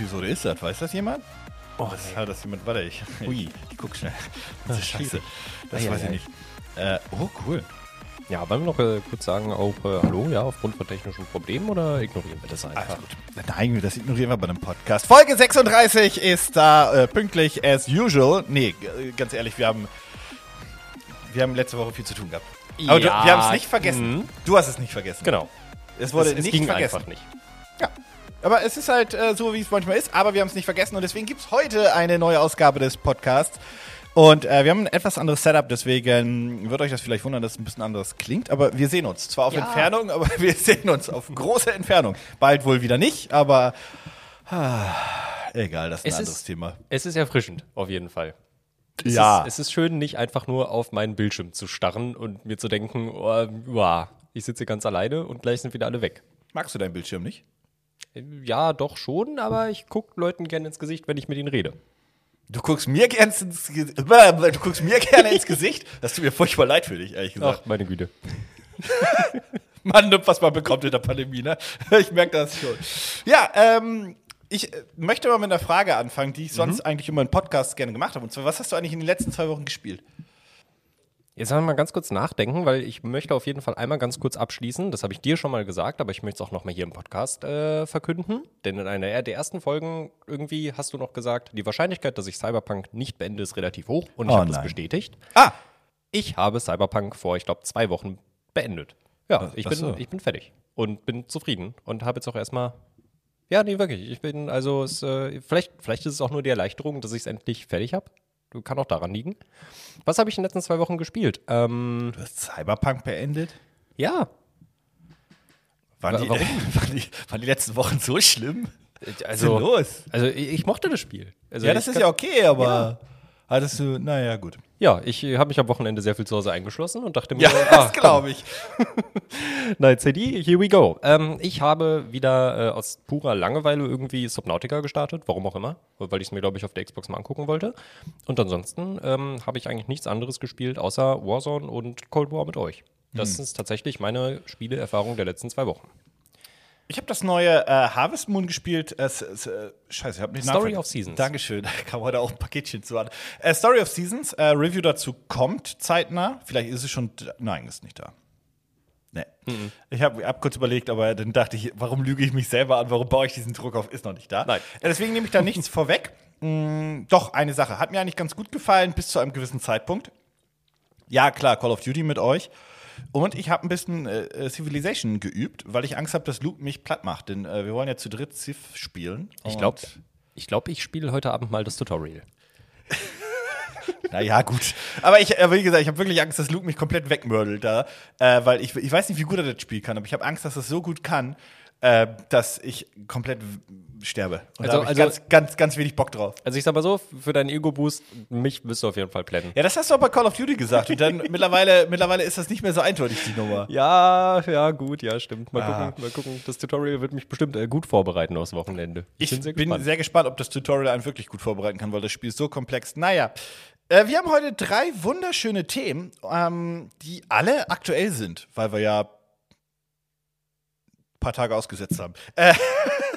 Episode ist das? Weiß das jemand? Oh, Das hat das jemand. Warte, ich, Ui. ich guck schnell. Das ist scheiße. Das Ei, weiß ei, ich ei. nicht. Äh, oh, cool. Ja, wollen wir noch äh, kurz sagen, auch äh, Hallo, ja, aufgrund von technischen Problemen oder ignorieren wir das einfach? Alles gut. Nein, das ignorieren wir bei einem Podcast. Folge 36 ist da äh, pünktlich as usual. Nee, g- ganz ehrlich, wir haben, wir haben letzte Woche viel zu tun gehabt. Aber Ja, du, wir haben es nicht vergessen. mhm. Du hast es nicht vergessen. Genau. Es wurde es, es nicht ging vergessen. einfach nicht. Ja. Aber es ist halt äh, so, wie es manchmal ist, aber wir haben es nicht vergessen und deswegen gibt es heute eine neue Ausgabe des Podcasts. Und äh, wir haben ein etwas anderes Setup, deswegen wird euch das vielleicht wundern, dass es ein bisschen anders klingt, aber wir sehen uns. Zwar auf Ja. Entfernung, aber wir sehen uns auf große Entfernung. Bald wohl wieder nicht, aber ah, egal, das ist ein Es anderes ist- Thema. Es ist erfrischend, auf jeden Fall. Es Ja. Ist, es ist schön, nicht einfach nur auf meinen Bildschirm zu starren und mir zu denken, oh, wow, ich sitze hier ganz alleine und gleich sind wieder alle weg. Magst du deinen Bildschirm nicht? Ja, doch schon, aber ich gucke Leuten gerne ins Gesicht, wenn ich mit ihnen rede. Du guckst mir gerne ins, Ge- du guckst mir gerne ins Gesicht. Das tut mir furchtbar leid für dich, ehrlich gesagt. Ach, meine Güte. Man nimmt, was man bekommt in der Pandemie, ne? Ich merke das schon. Ja, ähm, ich äh, möchte mal mit einer Frage anfangen, die ich sonst eigentlich immer in Podcasts gerne gemacht habe. Und zwar, was hast du eigentlich in den letzten zwei Wochen gespielt? Jetzt sollen wir mal ganz kurz nachdenken, weil ich möchte auf jeden Fall einmal ganz kurz abschließen. Das habe ich dir schon mal gesagt, aber ich möchte es auch nochmal hier im Podcast äh, verkünden. Denn in einer der ersten Folgen irgendwie hast du noch gesagt, die Wahrscheinlichkeit, dass ich Cyberpunk nicht beende, ist relativ hoch. Und ich Oh habe das bestätigt. Ah, Ich habe Cyberpunk vor, ich glaube, zwei Wochen beendet. Ja, ich bin, so. ich bin fertig und bin zufrieden und habe jetzt auch erstmal. Ja, nee, wirklich. Ich bin, also, es, äh, vielleicht, vielleicht ist es auch nur die Erleichterung, dass ich es endlich fertig habe. Kann auch daran liegen. Was habe ich in den letzten zwei Wochen gespielt? Ähm, du hast Cyberpunk beendet? ja, Waren, Wa- die, warum? waren, die, waren die letzten Wochen so schlimm? also, los? also ich, ich mochte das Spiel. Also Ja, das ist ja okay, aber hattest du, naja, gut. Ja, ich äh, habe mich am Wochenende sehr viel zu Hause eingeschlossen und dachte mir, Ja, ah, das glaube ich. Nein, CD, here we go. Ähm, ich habe wieder äh, aus purer Langeweile irgendwie Subnautica gestartet, warum auch immer, weil ich es mir, glaube ich, auf der Xbox mal angucken wollte. Und ansonsten ähm, habe ich eigentlich nichts anderes gespielt, außer Warzone und Cold War mit euch. Das ist tatsächlich meine Spielerfahrung der letzten zwei Wochen. Ich habe das neue äh, Harvest Moon gespielt. Äh, äh, scheiße, ich habe nicht Story of Seasons. Dankeschön. Da kam heute auch ein Paketchen zu an. Äh, Story of Seasons. Äh, Review dazu kommt zeitnah. Vielleicht ist es schon. Nein, ist nicht da. Nee. Ich habe hab kurz überlegt, aber dann dachte ich, warum lüge ich mich selber an? Warum baue ich diesen Druck auf? Ist noch nicht da. Nein. Äh, deswegen nehme ich da nichts vorweg. Mm, doch, eine Sache. Hat mir eigentlich ganz gut gefallen bis zu einem gewissen Zeitpunkt. Ja, klar, Call of Duty mit euch. Und ich habe ein bisschen äh, äh, Civilization geübt, weil ich Angst habe, dass Luke mich platt macht. Denn äh, wir wollen ja zu dritt Civ spielen. Ich glaube, ich, glaub, ich spiele heute Abend mal das Tutorial. Naja, gut. Aber ich, äh, wie gesagt, ich habe wirklich Angst, dass Luke mich komplett wegmördelt da. Äh, weil ich, ich weiß nicht, wie gut er das Spiel kann, aber ich habe Angst, dass er es so gut kann, äh, dass ich komplett sterbe. Und Also- da also- ganz, ganz, ganz wenig Bock drauf. Also ich sag mal so, für deinen Ego-Boost, mich wirst du auf jeden Fall planen. Ja, das hast du auch bei Call of Duty gesagt. Und dann mittlerweile, mittlerweile ist das nicht mehr so eindeutig, die Nummer. Ja, ja, gut, ja, stimmt. Mal Ah. gucken, mal gucken. Das Tutorial wird mich bestimmt äh, gut vorbereiten aufs Wochenende. Ich bin, sehr, gespannt. gespannt, ob das Tutorial einen wirklich gut vorbereiten kann, weil das Spiel ist so komplex. Naja, äh, wir haben heute drei wunderschöne Themen, ähm, die alle aktuell sind, weil wir ja paar Tage ausgesetzt haben. Äh,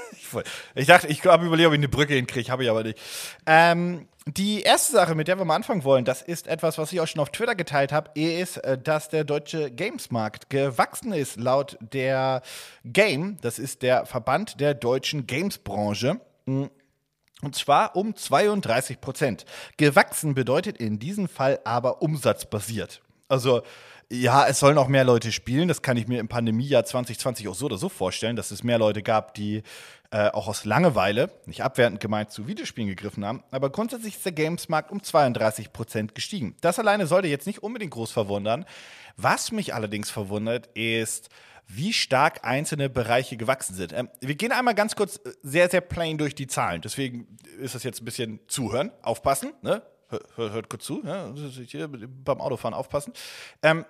ich, dachte, ich habe überlegt, ob ich eine Brücke hinkriege, habe ich aber nicht. Ähm, die erste Sache, mit der wir mal anfangen wollen, das ist etwas, was ich auch schon auf Twitter geteilt habe, ist, äh, dass der deutsche Gamesmarkt gewachsen ist. Laut der Game, das ist der Verband der deutschen Gamesbranche. Und zwar um 32 Prozent. Gewachsen bedeutet in diesem Fall aber umsatzbasiert. Also, ja, es sollen auch mehr Leute spielen. Das kann ich mir im Pandemiejahr 2020 auch so oder so vorstellen, dass es mehr Leute gab, die äh, auch aus Langeweile, nicht abwertend gemeint, zu Videospielen gegriffen haben. Aber grundsätzlich ist der Gamesmarkt um 32 Prozent gestiegen. Das alleine sollte jetzt nicht unbedingt groß verwundern. Was mich allerdings verwundert, ist, wie stark einzelne Bereiche gewachsen sind. Ähm, wir gehen einmal ganz kurz äh, sehr, sehr plain durch die Zahlen. Deswegen ist das jetzt ein bisschen zuhören, aufpassen. Ne? Hört, kurz zu, ja? Hier beim Autofahren aufpassen. Ähm,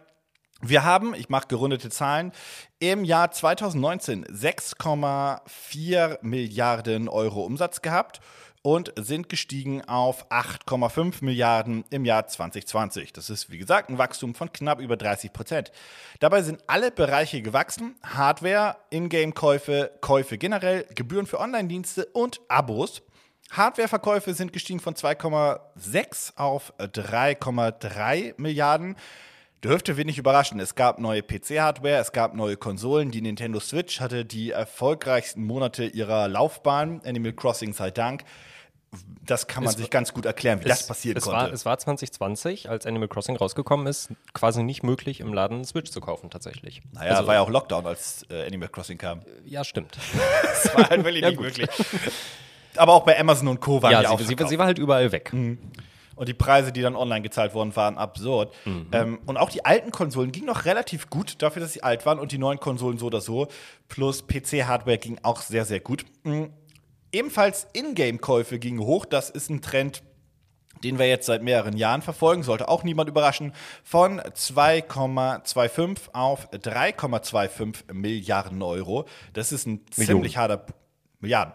wir haben, ich mache gerundete Zahlen, im Jahr 2019 6,4 Milliarden Euro Umsatz gehabt und sind gestiegen auf 8,5 Milliarden im Jahr 2020. Das ist, wie gesagt, ein Wachstum von knapp über 30 Prozent. Dabei sind alle Bereiche gewachsen. Hardware, Ingame-Käufe, Käufe generell, Gebühren für Online-Dienste und Abos. Hardwareverkäufe sind gestiegen von 2,6 auf 3,3 Milliarden. Dürfte wenig überraschen. Es gab neue PC-Hardware, es gab neue Konsolen. Die Nintendo Switch hatte die erfolgreichsten Monate ihrer Laufbahn. Animal Crossing sei Dank. Das kann man Es sich ganz gut erklären, wie das passieren es konnte. War, es war 2020, als Animal Crossing rausgekommen ist, quasi nicht möglich, im Laden eine Switch zu kaufen, tatsächlich. naja, Also, war ja auch Lockdown, als äh, Animal Crossing kam. ja, stimmt. Das war halt wirklich Ja, nicht möglich. Aber auch bei Amazon und Co. waren Ja, die auch sie, sie, sie war halt überall weg. Und die Preise, die dann online gezahlt wurden, waren absurd. Ähm, und auch die alten Konsolen gingen noch relativ gut, dafür, dass sie alt waren. Und die neuen Konsolen so oder so. Plus PC-Hardware ging auch sehr, sehr gut. Mhm. Ebenfalls Ingame-Käufe gingen hoch. Das ist ein Trend, den wir jetzt seit mehreren Jahren verfolgen, sollte auch niemand überraschen, von 2,25 auf 3,25 Milliarden Euro. Das ist ein ziemlich harter Milliarden.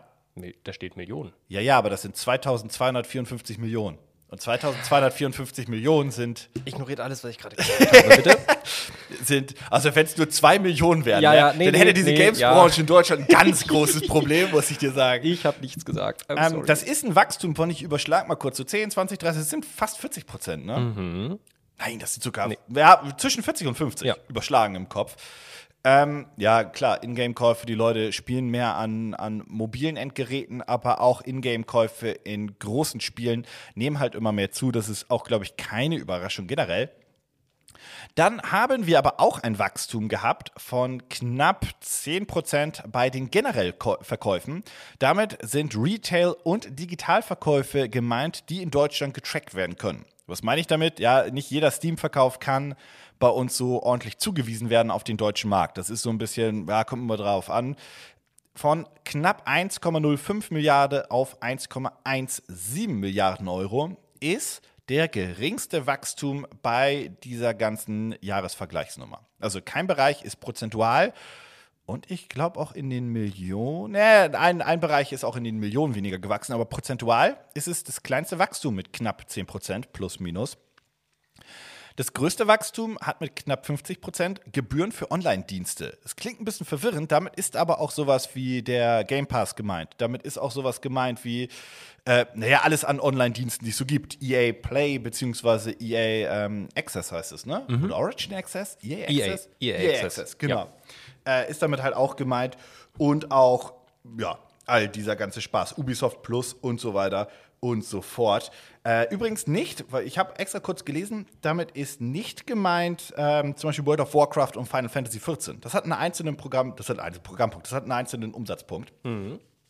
Da steht Millionen. Ja, ja, aber das sind 2254 Millionen. Und 2254 Millionen sind, Ignoriert alles, was ich gerade gesagt habe, bitte. sind also wenn es nur 2 Millionen wären, Ja, ne, ja, nee, dann nee, hätte diese nee, Games-Branche in Deutschland ein ganz großes Problem, muss ich dir sagen. Ich habe nichts gesagt. I'm Ähm, sorry. das ist ein Wachstum von, ich überschlag mal kurz, so 10, 20, 30, das sind fast 40 Prozent, ne? Mhm. Nein, das sind sogar ja, zwischen 40 und 50 Ja. überschlagen im Kopf. Ähm, ja, klar, Ingame-Käufe, die Leute spielen mehr an, an mobilen Endgeräten, aber auch Ingame-Käufe in großen Spielen nehmen halt immer mehr zu. Das ist auch, glaube ich, keine Überraschung generell. Dann haben wir aber auch ein Wachstum gehabt von knapp 10% bei den generell Verkäufen. Damit sind Retail- und Digitalverkäufe gemeint, die in Deutschland getrackt werden können. Was meine ich damit? Ja, nicht jeder Steam-Verkauf kann bei uns so ordentlich zugewiesen werden auf den deutschen Markt. Das ist so ein bisschen, ja, kommt immer drauf an von knapp 1,05 Milliarden auf 1,17 Milliarden Euro ist der geringste Wachstum bei dieser ganzen Jahresvergleichsnummer. Also kein Bereich ist prozentual und ich glaube auch in den Millionen, äh, ein, ein Bereich ist auch in den Millionen weniger gewachsen, aber prozentual ist es das kleinste Wachstum mit knapp 10 Prozent plus minus. Das größte Wachstum hat mit knapp 50 Prozent Gebühren für Online-Dienste. Es klingt ein bisschen verwirrend, damit ist aber auch sowas wie der Game Pass gemeint. Damit ist auch sowas gemeint wie, äh, naja, alles an Online-Diensten, die es so gibt. EA Play beziehungsweise EA ähm, Access heißt es, ne? Oder Origin Access? EA EA, Access? EA Access, genau. Äh, ist damit halt auch gemeint. Und auch, ja, all dieser ganze Spaß. Ubisoft Plus und so weiter und so fort. Äh, übrigens nicht, weil ich habe extra kurz gelesen, damit ist nicht gemeint ähm, zum Beispiel World of Warcraft und Final Fantasy XIV. Das hat einen einzelnen Programm, das hat einen einzelnen Programmpunkt, das hat einen einzelnen Umsatzpunkt.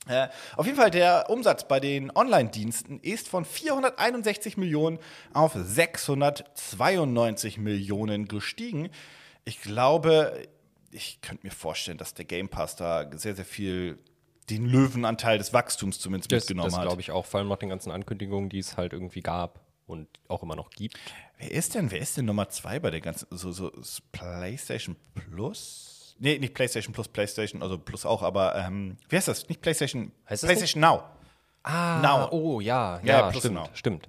Äh, auf jeden Fall, der Umsatz bei den Online-Diensten ist von 461 Millionen auf 692 Millionen gestiegen. Ich glaube, ich könnte mir vorstellen, dass der Game Pass da sehr, sehr viel den Löwenanteil des Wachstums zumindest Das, mitgenommen das hat. glaube ich auch, vor allem nach den ganzen Ankündigungen, die es halt irgendwie gab und auch immer noch gibt. Wer ist denn, wer ist denn Nummer zwei bei der ganzen, so, so PlayStation Plus? Nee, nicht PlayStation Plus, PlayStation, also Plus auch, aber ähm, wie heißt das? Nicht PlayStation, Heißt das PlayStation Now. Ah, Now. oh ja, Ja, ja, plus stimmt, Now. stimmt.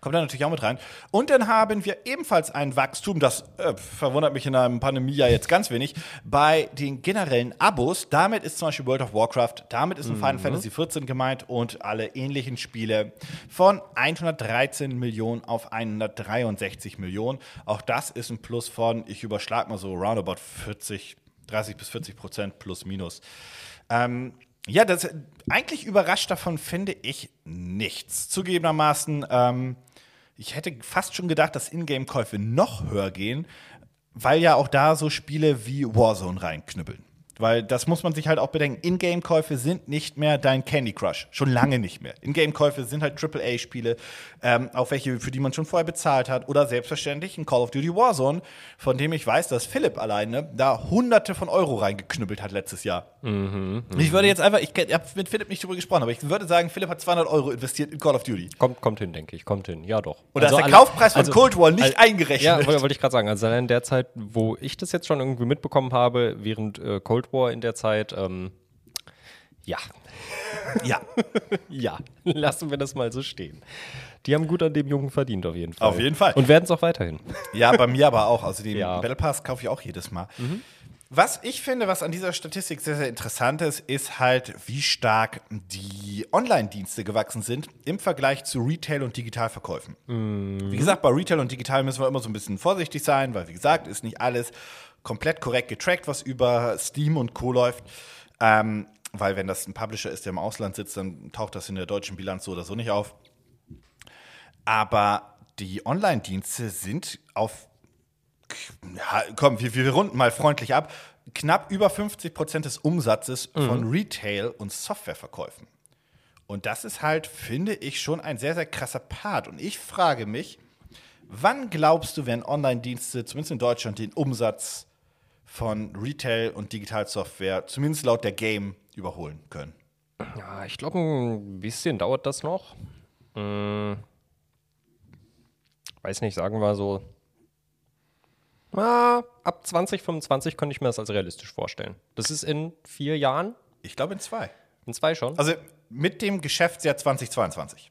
Kommt da natürlich auch mit rein. Und dann haben wir ebenfalls ein Wachstum, das äh, verwundert mich in einem Pandemiejahr jetzt ganz wenig, bei den generellen Abos. Damit ist zum Beispiel World of Warcraft, damit ist ein Final Fantasy XIV gemeint und alle ähnlichen Spiele von 113 Millionen auf 163 Millionen. Auch das ist ein Plus von, ich überschlag mal so roundabout 40, 30 bis 40 Prozent plus minus. Ähm, ja, das eigentlich überrascht davon finde ich nichts. Zugegebenermaßen, ähm, ich hätte fast schon gedacht, dass Ingame-Käufe noch höher gehen, weil ja auch da so Spiele wie Warzone reinknüppeln. Weil das muss man sich halt auch bedenken. Ingame-Käufe sind nicht mehr dein Candy Crush. Schon lange nicht mehr. Ingame-Käufe sind halt AAA-Spiele, ähm, auch welche, für die man schon vorher bezahlt hat. Oder selbstverständlich ein Call of Duty Warzone, von dem ich weiß, dass Philipp alleine da hunderte von Euro reingeknüppelt hat letztes Jahr. Ich würde jetzt einfach, ich, ich habe mit Philipp nicht drüber gesprochen, aber ich würde sagen, Philipp hat 200 Euro investiert in Call of Duty. Kommt, kommt hin, denke ich, kommt hin. Ja, doch. Und da ist der alle- Kaufpreis von also- Cold War nicht also- eingerechnet. Ja, wollte ich gerade sagen. Also allein in der Zeit, wo ich das jetzt schon irgendwie mitbekommen habe, während äh, Cold War in der Zeit, ähm, Ja, Ja. ja, lassen wir das mal so stehen. Die haben gut an dem Jungen verdient, auf jeden Fall. Auf jeden Fall. Und werden es auch weiterhin. Ja, bei mir aber auch. Also den Ja. Battle Pass kaufe ich auch jedes Mal. Was ich finde, was an dieser Statistik sehr, sehr interessant ist, ist halt, wie stark die Online-Dienste gewachsen sind im Vergleich zu Retail- und Digitalverkäufen. Wie gesagt, bei Retail und Digital müssen wir immer so ein bisschen vorsichtig sein, weil, wie gesagt, ist nicht alles komplett korrekt getrackt, was über Steam und Co. läuft. Ähm, weil, wenn das ein Publisher ist, der im Ausland sitzt, dann taucht das in der deutschen Bilanz so oder so nicht auf. Aber die Online-Dienste sind auf, komm, wir, wir runden mal freundlich ab, knapp über 50 Prozent des Umsatzes von Retail- und Softwareverkäufen. Und das ist halt, finde ich, schon ein sehr, sehr krasser Part. Und ich frage mich, wann glaubst du, werden Online-Dienste, zumindest in Deutschland, den Umsatz von Retail- und Digitalsoftware, zumindest laut der Game, überholen können? Ja, ich glaube, ein bisschen dauert das noch. Hm, weiß nicht, sagen wir so. Ah, ab 2025 könnte ich mir das als realistisch vorstellen. Das ist in vier Jahren, Ich glaube in zwei. in zwei schon. Also mit dem Geschäftsjahr 2022.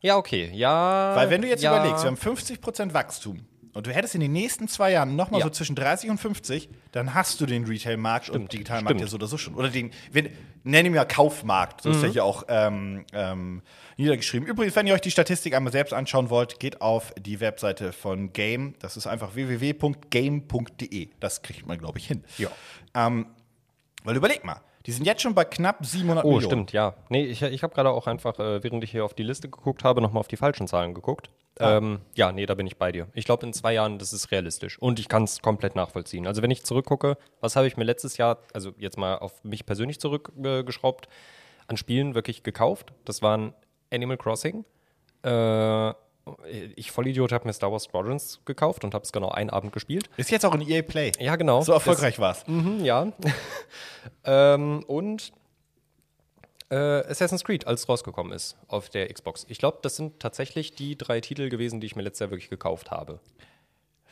ja, okay, ja. Weil wenn du jetzt ja, überlegst, wir haben 50% Wachstum und du hättest in den nächsten zwei Jahren nochmal Ja. so zwischen 30 und 50, dann hast du den Retail-Markt und Digitalmarkt ja so oder so schon. Oder den, wir nennen ihn ja Kaufmarkt, so ist Mhm. ja hier auch ähm, ähm, niedergeschrieben. Übrigens, wenn ihr euch die Statistik einmal selbst anschauen wollt, geht auf die Webseite von Game. Das ist einfach www.game.de. Das kriegt man, glaube ich, hin. Ja. Ähm, weil überleg mal, die sind jetzt schon bei knapp 700 Oh, Millionen. stimmt, ja. Nee, ich, ich habe gerade auch einfach, äh, während ich hier auf die Liste geguckt habe, nochmal auf die falschen Zahlen geguckt. Ähm, ja, nee, da bin ich bei dir. Ich glaube, in zwei Jahren, das ist realistisch. Und ich kann es komplett nachvollziehen. Also, wenn ich zurückgucke, was habe ich mir letztes Jahr, also jetzt mal auf mich persönlich zurückgeschraubt, an Spielen wirklich gekauft? Das waren Animal Crossing. Äh, ich Vollidiot habe mir Star Wars Squadrons gekauft und habe es genau einen Abend gespielt. Ist jetzt auch ein EA Play. Ja, genau. So erfolgreich war es. Mhm, ja. ähm, und äh, Assassin's Creed, als es rausgekommen ist auf der Xbox. Ich glaube, das sind tatsächlich die drei Titel gewesen, die ich mir letztes Jahr wirklich gekauft habe.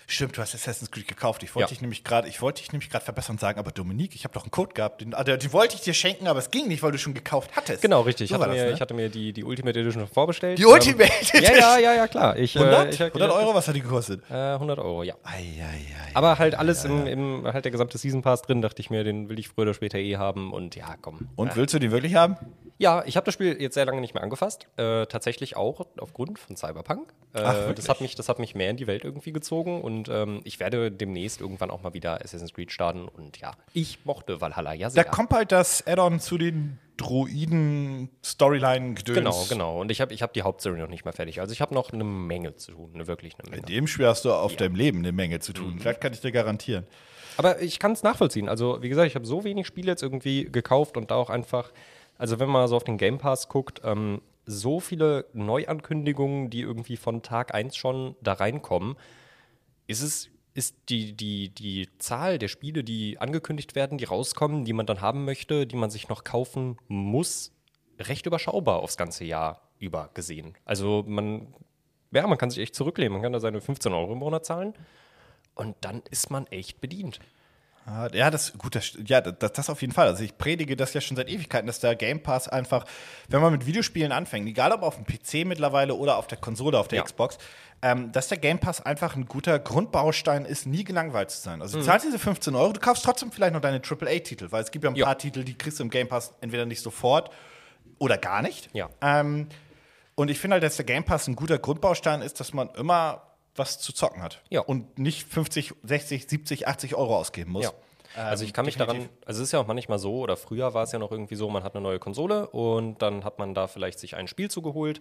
Stimmt, du hast Assassin's Creed gekauft. Ich wollte Ja. dich nämlich gerade, ich wollte dich nämlich gerade verbessern und sagen, aber Dominik, ich habe doch einen Code gehabt, den, ah, den, wollte ich dir schenken, aber es ging nicht, weil du schon gekauft hattest. Genau, richtig. So ich, hatte das, mir, ne? ich hatte mir die, die Ultimate Edition vorbestellt. Die Ultimate Ja, Edition? ja, ja, ja, klar. Ich, 100? Äh, ich, 100 Euro, was hat die gekostet? Äh, 100 Euro, ja. Eieiei. Aber halt alles im, im, halt der gesamte Season Pass drin, dachte ich mir, den will ich früher oder später eh haben und ja, komm. Und willst du den wirklich haben? Ja, ich habe das Spiel jetzt sehr lange nicht mehr angefasst. Äh, tatsächlich auch aufgrund von Cyberpunk. Äh, Ach, das, hat mich, das hat mich mehr in die Welt irgendwie gezogen und ähm, ich werde demnächst irgendwann auch mal wieder Assassin's Creed starten. Und ja, ich mochte Valhalla ja Da sehr. kommt halt das Add-on zu den Droiden-Storyline-Gedöns. Genau, genau. Und ich habe ich hab die Hauptstory noch nicht mal fertig. Also ich habe noch eine Menge zu tun, eine wirklich eine In Menge. dem Spiel hast du auf deinem Leben eine Menge zu tun. Das kann ich dir garantieren. Aber ich kann es nachvollziehen. Also, wie gesagt, ich habe so wenig Spiele jetzt irgendwie gekauft und da auch einfach, also wenn man so auf den Game Pass guckt, ähm, so viele Neuankündigungen, die irgendwie von Tag 1 schon da reinkommen, ist es, ist die, die, die Zahl der Spiele, die angekündigt werden, die rauskommen, die man dann haben möchte, die man sich noch kaufen muss, recht überschaubar aufs ganze Jahr über gesehen. Also man, ja, man kann sich echt zurücklehnen, man kann da seine 15 Euro im Monat zahlen und dann ist man echt bedient. Ja, das gut, das, ja, das, das auf jeden Fall. Also ich predige das ja schon seit Ewigkeiten, dass der Game Pass einfach, wenn man mit Videospielen anfängt, egal ob auf dem PC mittlerweile oder auf der Konsole, auf der Ja. Xbox, ähm, dass der Game Pass einfach ein guter Grundbaustein ist, nie gelangweilt zu sein. Also Mhm. du zahlst diese 15 Euro, du kaufst trotzdem vielleicht noch deine AAA-Titel, weil es gibt ja ein Ja. paar Titel, die kriegst du im Game Pass entweder nicht sofort oder gar nicht. Ja. Ähm, und ich finde halt, dass der Game Pass ein guter Grundbaustein ist, dass man immer was zu zocken hat. Ja. Und nicht 50, 60, 70, 80 Euro ausgeben muss. Ja. Also Ähm, ich kann mich definitiv. daran, also es ist ja auch manchmal so, oder früher war es ja noch irgendwie so, man hat eine neue Konsole und dann hat man da vielleicht sich ein Spiel zugeholt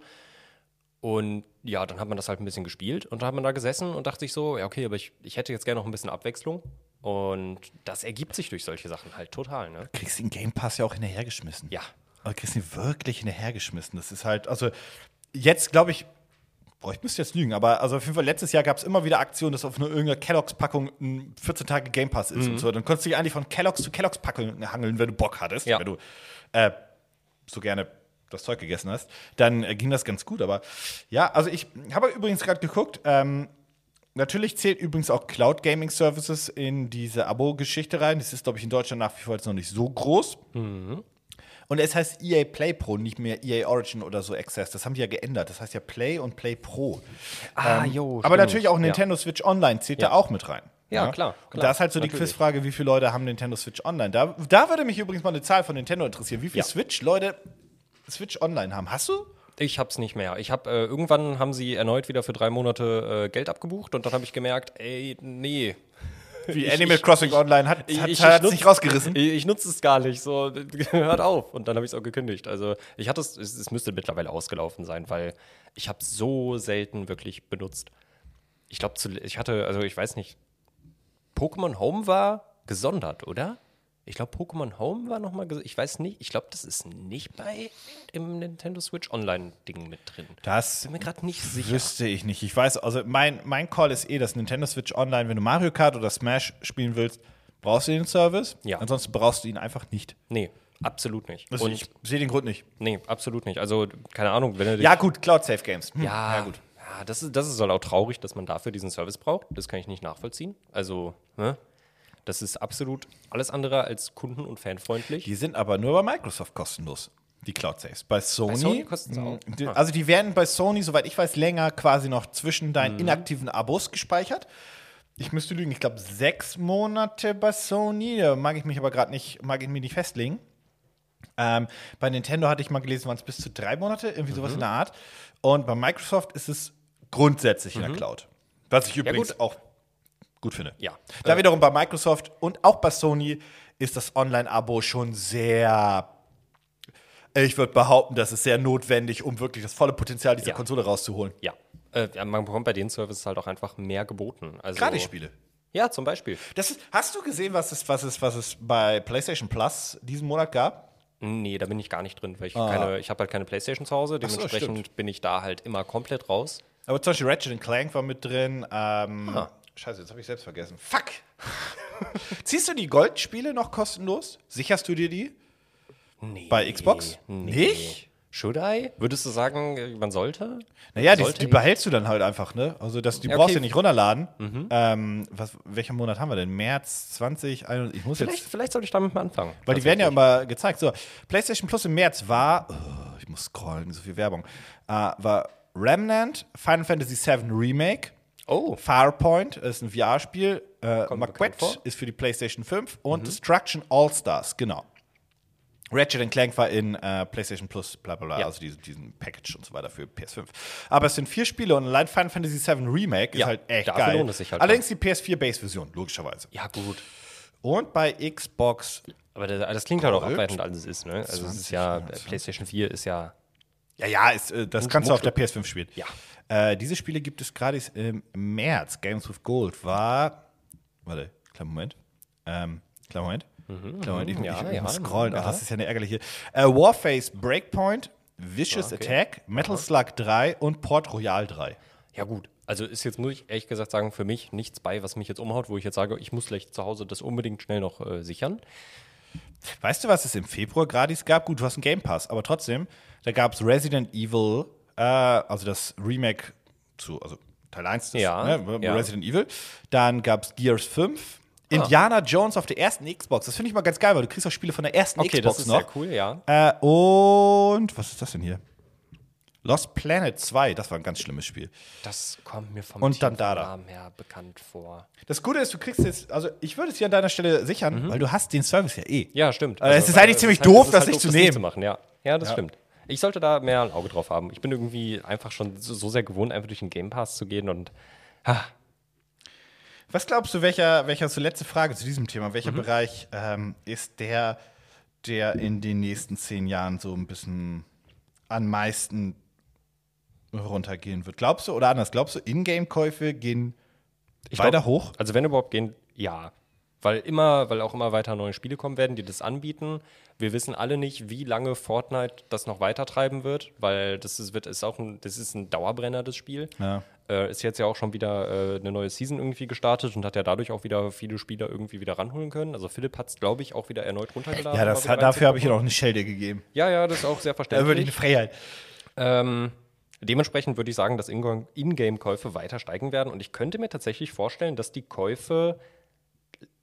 und ja, dann hat man das halt ein bisschen gespielt und dann hat man da gesessen und dachte sich so, ja okay, aber ich, ich hätte jetzt gerne noch ein bisschen Abwechslung und das ergibt sich durch solche Sachen halt total, ne? kriegst den Game Pass ja auch hinterhergeschmissen. Ja. Aber kriegst ihn wirklich hinterhergeschmissen. Das ist halt, also jetzt glaube ich, boah, ich müsste jetzt lügen, aber also auf jeden Fall letztes Jahr gab es immer wieder Aktionen, dass auf nur irgendeiner Kelloggs-Packung ein 14 Tage Game Pass ist und so. Dann konntest du dich eigentlich von Kelloggs zu Kelloggs-Packung hangeln, wenn du Bock hattest, Ja. wenn du äh, so gerne das Zeug gegessen hast, dann äh, ging das ganz gut. Aber ja, also ich habe übrigens gerade geguckt, ähm, Natürlich zählt übrigens auch Cloud Gaming Services in diese Abo-Geschichte rein. Das ist, glaube ich, in Deutschland nach wie vor jetzt noch nicht so groß. Und es heißt EA Play Pro, nicht mehr EA Origin oder so Access. Das haben die ja geändert. Das heißt ja Play und Play Pro. Ah, Ähm, jo, aber natürlich auch Ja. Nintendo Switch Online zählt da Ja. auch mit rein. Ja, klar, Und klar, da ist halt so die natürlich. Quizfrage, wie viele Leute haben Nintendo Switch Online? Da, da würde mich übrigens mal eine Zahl von Nintendo interessieren. Wie viele Ja. Switch-Leute Switch Online haben? Hast du? Ich hab's nicht mehr. Ich hab, äh, irgendwann haben sie erneut wieder für drei Monate äh, Geld abgebucht und dann habe ich gemerkt, ey, nee. Wie Ich- Animal ich- Crossing Online hat Ich, hat, ich, ich nutz- nicht rausgerissen. Ich, nutze es gar nicht. So, hört auf. Und dann habe ich es auch gekündigt. Also ich hatte es, es, es müsste mittlerweile ausgelaufen sein, weil ich habe so selten wirklich benutzt. Ich glaube, ich hatte, also ich weiß nicht, Pokémon Home war gesondert, oder? Ich glaube, Pokémon Home war nochmal gesondert. Ich weiß nicht. Ich glaube, das ist nicht bei im Nintendo Switch Online-Ding mit drin. Das Bin mir gerade nicht sicher. wüsste ich nicht. Ich weiß, also mein, mein Call ist eh, dass Nintendo Switch Online, wenn du Mario Kart oder Smash spielen willst, brauchst du den Service. Ja. Ansonsten brauchst du ihn einfach nicht. Nee, absolut nicht. Also Und ich sehe den Grund nicht. nee, absolut nicht. Also, keine Ahnung, wenn du Ja, gut, Cloud Safe Games. Hm. Ja, ja, gut. Ja, das ist, das ist halt auch traurig, dass man dafür diesen Service braucht. Das kann ich nicht nachvollziehen. Also, ne? Das ist absolut alles andere als kunden- und fanfreundlich. Die sind aber nur bei Microsoft kostenlos. Die Cloud Saves. Bei Sony, Sony kosten's auch? mh, die- also die werden bei Sony, soweit ich weiß, länger quasi noch zwischen Mhm. deinen inaktiven Abos gespeichert. Ich müsste lügen, ich glaube sechs Monate bei Sony. Da mag ich mich aber gerade nicht, mag ich mich nicht festlegen. Ähm, bei Nintendo hatte ich mal gelesen, waren es bis zu drei Monate, irgendwie Mhm. sowas in der Art. Und bei Microsoft ist es grundsätzlich in der Cloud. Was ich übrigens Mhm. gut. auch gut finde. Ja. Da wiederum bei Microsoft und auch bei Sony ist das Online-Abo schon sehr. Ich würde behaupten, das ist sehr notwendig, um wirklich das volle Potenzial dieser Ja. Konsole rauszuholen. Ja. Äh, man bekommt bei den Services halt auch einfach mehr geboten. Also, Gratis-Spiele. Ja, zum Beispiel. Das ist, hast du gesehen, was es, was, es, was es bei PlayStation Plus diesen Monat gab? Nee, da bin ich gar nicht drin, weil ich keine, ich habe halt keine Playstation zu Hause. so, Dementsprechend stimmt. bin ich da halt immer komplett raus. Aber zum Beispiel Ratchet Clank war mit drin. Ähm, Ah. Scheiße, jetzt habe ich selbst vergessen. Fuck! Ziehst du die Goldspiele noch kostenlos? Sicherst du dir die? Nee. Bei Xbox? Nee. Nicht? Should I? Würdest du sagen, man sollte? Naja, die, Sollte die ich? behältst du dann halt einfach, ne? Also das, die Ja, brauchst okay. du nicht runterladen. Ähm, was, welcher Monat haben wir denn? März 20, 21, ich muss Vielleicht, jetzt. vielleicht sollte ich damit mal anfangen. Weil die werden ja immer gezeigt. So, PlayStation Plus im März war, oh, ich muss scrollen, so viel Werbung, äh, war Remnant, Final Fantasy VII Remake, Oh, Farpoint ist ein VR-Spiel, äh. Mhm. ist für die PlayStation 5 und Destruction All-Stars, genau. Ratchet Clank war in äh, PlayStation Plus, bla bla bla, Ja. also diesen, diesen Package und so weiter für PS5. Aber es sind vier Spiele und allein Final Fantasy VII Remake Ja, ist halt echt dafür geil. lohnt es sich halt Allerdings die PS4-Base-Version, logischerweise. ja gut. Und bei Xbox, Aber das, das klingt halt auch abweitend, als es ist, ne? Also es ist 20, ja, 20. PlayStation 4 ist ja, ja, ja, ist, äh, das kannst du auf der PS5 spielen. Ja. Äh, diese Spiele gibt es gerade im März. Games with Gold war. Warte, kleinen Moment. Ähm, kleinen Moment. kleinen Moment, ich, Mhm, ja, ich, ich ja, muss scrollen. Ach, das ist ja eine ärgerliche. Äh, Warface Breakpoint, Vicious Ah, okay. Attack, Metal Slug 3 und Port Royal 3. ja gut. Also ist jetzt, muss ich ehrlich gesagt sagen, für mich nichts bei, was mich jetzt umhaut, wo ich jetzt sage, ich muss gleich zu Hause das unbedingt schnell noch äh, sichern. Weißt du, was es im Februar gratis gab? Gut, du hast einen Game Pass, aber trotzdem, da gab es Resident Evil, äh, also das Remake zu, also Teil 1 des, Ja, ne, ja. Resident Evil. Dann gab es Gears 5. Indiana Jones auf der ersten Xbox. Das finde ich mal ganz geil, weil du kriegst auch Spiele von der ersten Okay, Xbox das ist noch. sehr cool, ja. Äh, und was ist das denn hier? Lost Planet 2, das war ein ganz schlimmes Spiel. Das kommt mir vom Und dann da, da. Namen her bekannt vor. Das Gute ist, du kriegst jetzt, also ich würde es hier an deiner Stelle sichern, weil du hast den Service ja eh. Mhm. Ja, stimmt. Also es ist äh, eigentlich ziemlich es ist doof, es das nicht zu nehmen. zu machen, ja. Ja, das Ja. stimmt. Ich sollte da mehr ein Auge drauf haben. Ich bin irgendwie einfach schon so, so sehr gewohnt, einfach durch den Game Pass zu gehen und ah, Was glaubst du, welcher, welcher, so letzte Frage zu diesem Thema, Mhm. welcher Bereich ähm, ist der, der in den nächsten zehn Jahren so ein bisschen am meisten runtergehen wird? Glaubst du, oder anders, glaubst du, Ingame-Käufe gehen Ich weiter glaub- hoch? Also wenn überhaupt gehen, ja. Weil immer, weil auch immer weiter neue Spiele kommen werden, die das anbieten. Wir wissen alle nicht, wie lange Fortnite das noch weitertreiben wird, weil das ist, wird, ist auch ein, das ist ein Dauerbrenner, das Spiel. Ja. Äh, ist jetzt ja auch schon wieder äh, eine neue Season irgendwie gestartet und hat ja dadurch auch wieder viele Spieler irgendwie wieder ranholen können. Also Philipp hat es, glaube ich, auch wieder erneut runtergeladen. Ja, das hat, dafür habe ich reinzugucken. noch eine Schelde gegeben. Ja, ja, das ist auch sehr Da würde ich eine verständlich. Freiheit. Ähm, dementsprechend würde ich sagen, dass Ingame-Käufe weiter steigen werden. Und ich könnte mir tatsächlich vorstellen, dass die Käufe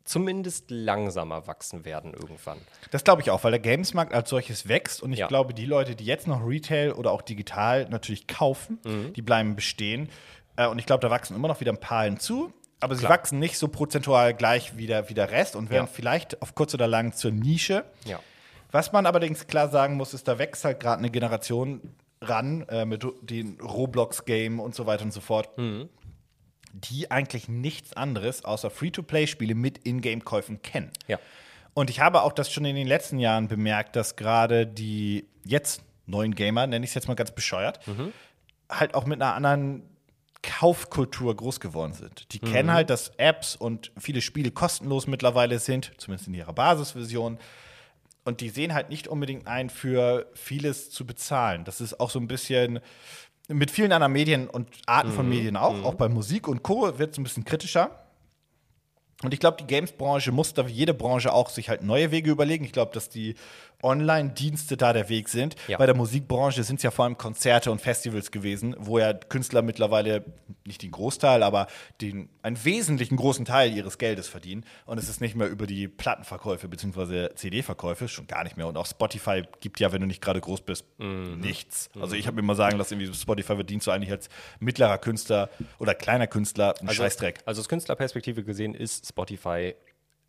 zumindest langsamer wachsen werden irgendwann. Das glaube ich auch, weil der Gamesmarkt als solches wächst und ich Ja. glaube, die Leute, die jetzt noch Retail oder auch digital natürlich kaufen, Mhm. die bleiben bestehen. Äh, und ich glaube, da wachsen immer noch wieder ein paar hinzu. Aber sie Klar. wachsen nicht so prozentual gleich wie der, wie der Rest und werden Ja. vielleicht auf kurz oder lang zur Nische. Ja. Was man allerdings klar sagen muss, ist, da wächst halt gerade eine Generation ran äh, mit den Roblox-Game und so weiter und so fort, Mhm. Die eigentlich nichts anderes außer Free-to-Play-Spiele mit Ingame-Käufen kennen. Ja. Und ich habe auch das schon in den letzten Jahren bemerkt, dass gerade die jetzt neuen Gamer, nenne ich es jetzt mal ganz bescheuert, halt auch mit einer anderen Kaufkultur groß geworden sind. Die kennen halt, dass Apps und viele Spiele kostenlos mittlerweile sind, zumindest in ihrer Basisversion. Und die sehen halt nicht unbedingt ein, für vieles zu bezahlen. Das ist auch so ein bisschen mit vielen anderen Medien und Arten von Medien auch. Auch bei Musik und Co. wird es ein bisschen kritischer. Und ich glaube, die Games-Branche muss da wie jede Branche auch sich halt neue Wege überlegen. Ich glaube, dass die Online-Dienste da der Weg sind. Ja. Bei der Musikbranche sind es ja vor allem Konzerte und Festivals gewesen, wo ja Künstler mittlerweile nicht den Großteil, aber den, einen wesentlichen großen Teil ihres Geldes verdienen. Und es ist nicht mehr über die Plattenverkäufe bzw. CD-Verkäufe, schon gar nicht mehr. Und auch Spotify gibt ja, wenn du nicht gerade groß bist, nichts. Also ich habe mir mal sagen lassen, irgendwie Spotify verdienst du eigentlich als mittlerer Künstler oder kleiner Künstler einen Scheißdreck. Also aus Künstlerperspektive gesehen ist Spotify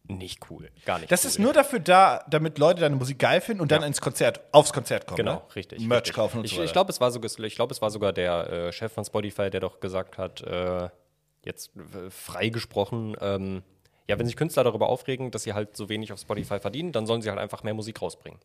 nicht cool. Gar nicht Das cool. ist nur dafür da, damit Leute deine Musik geil finden und dann ins Konzert, aufs Konzert kommen. Genau, ne? richtig. Merch richtig. kaufen und ich, so weiter. Ich glaube, es, war sogar- ich glaub, es war sogar der äh, Chef von Spotify, der doch gesagt hat, äh, jetzt äh, frei gesprochen, ähm, ja, wenn sich Künstler darüber aufregen, dass sie halt so wenig auf Spotify verdienen, dann sollen sie halt einfach mehr Musik rausbringen.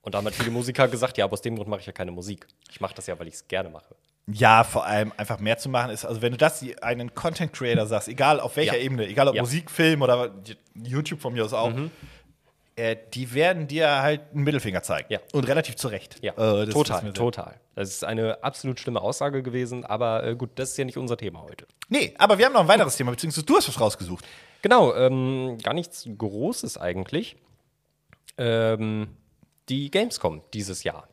Und da haben halt viele Musiker gesagt, ja, aber aus dem Grund mache ich ja keine Musik. Ich mache das ja, weil ich es gerne mache. Ja, vor allem einfach mehr zu machen ist, also wenn du das einen Content Creator sagst, egal auf welcher Ja. Ebene, egal ob Ja. Mhm. Musik, Film oder YouTube von mir aus auch, äh, die werden dir halt einen Mittelfinger zeigen. Ja. Und relativ zurecht. Ja, Äh, das total, total. Das ist eine absolut schlimme Aussage gewesen, aber äh, gut, das ist ja nicht unser Thema heute. Nee, aber wir haben noch ein weiteres Thema, beziehungsweise du hast was rausgesucht. Genau, ähm, gar nichts Großes eigentlich. Ähm, die Gamescom dieses Jahr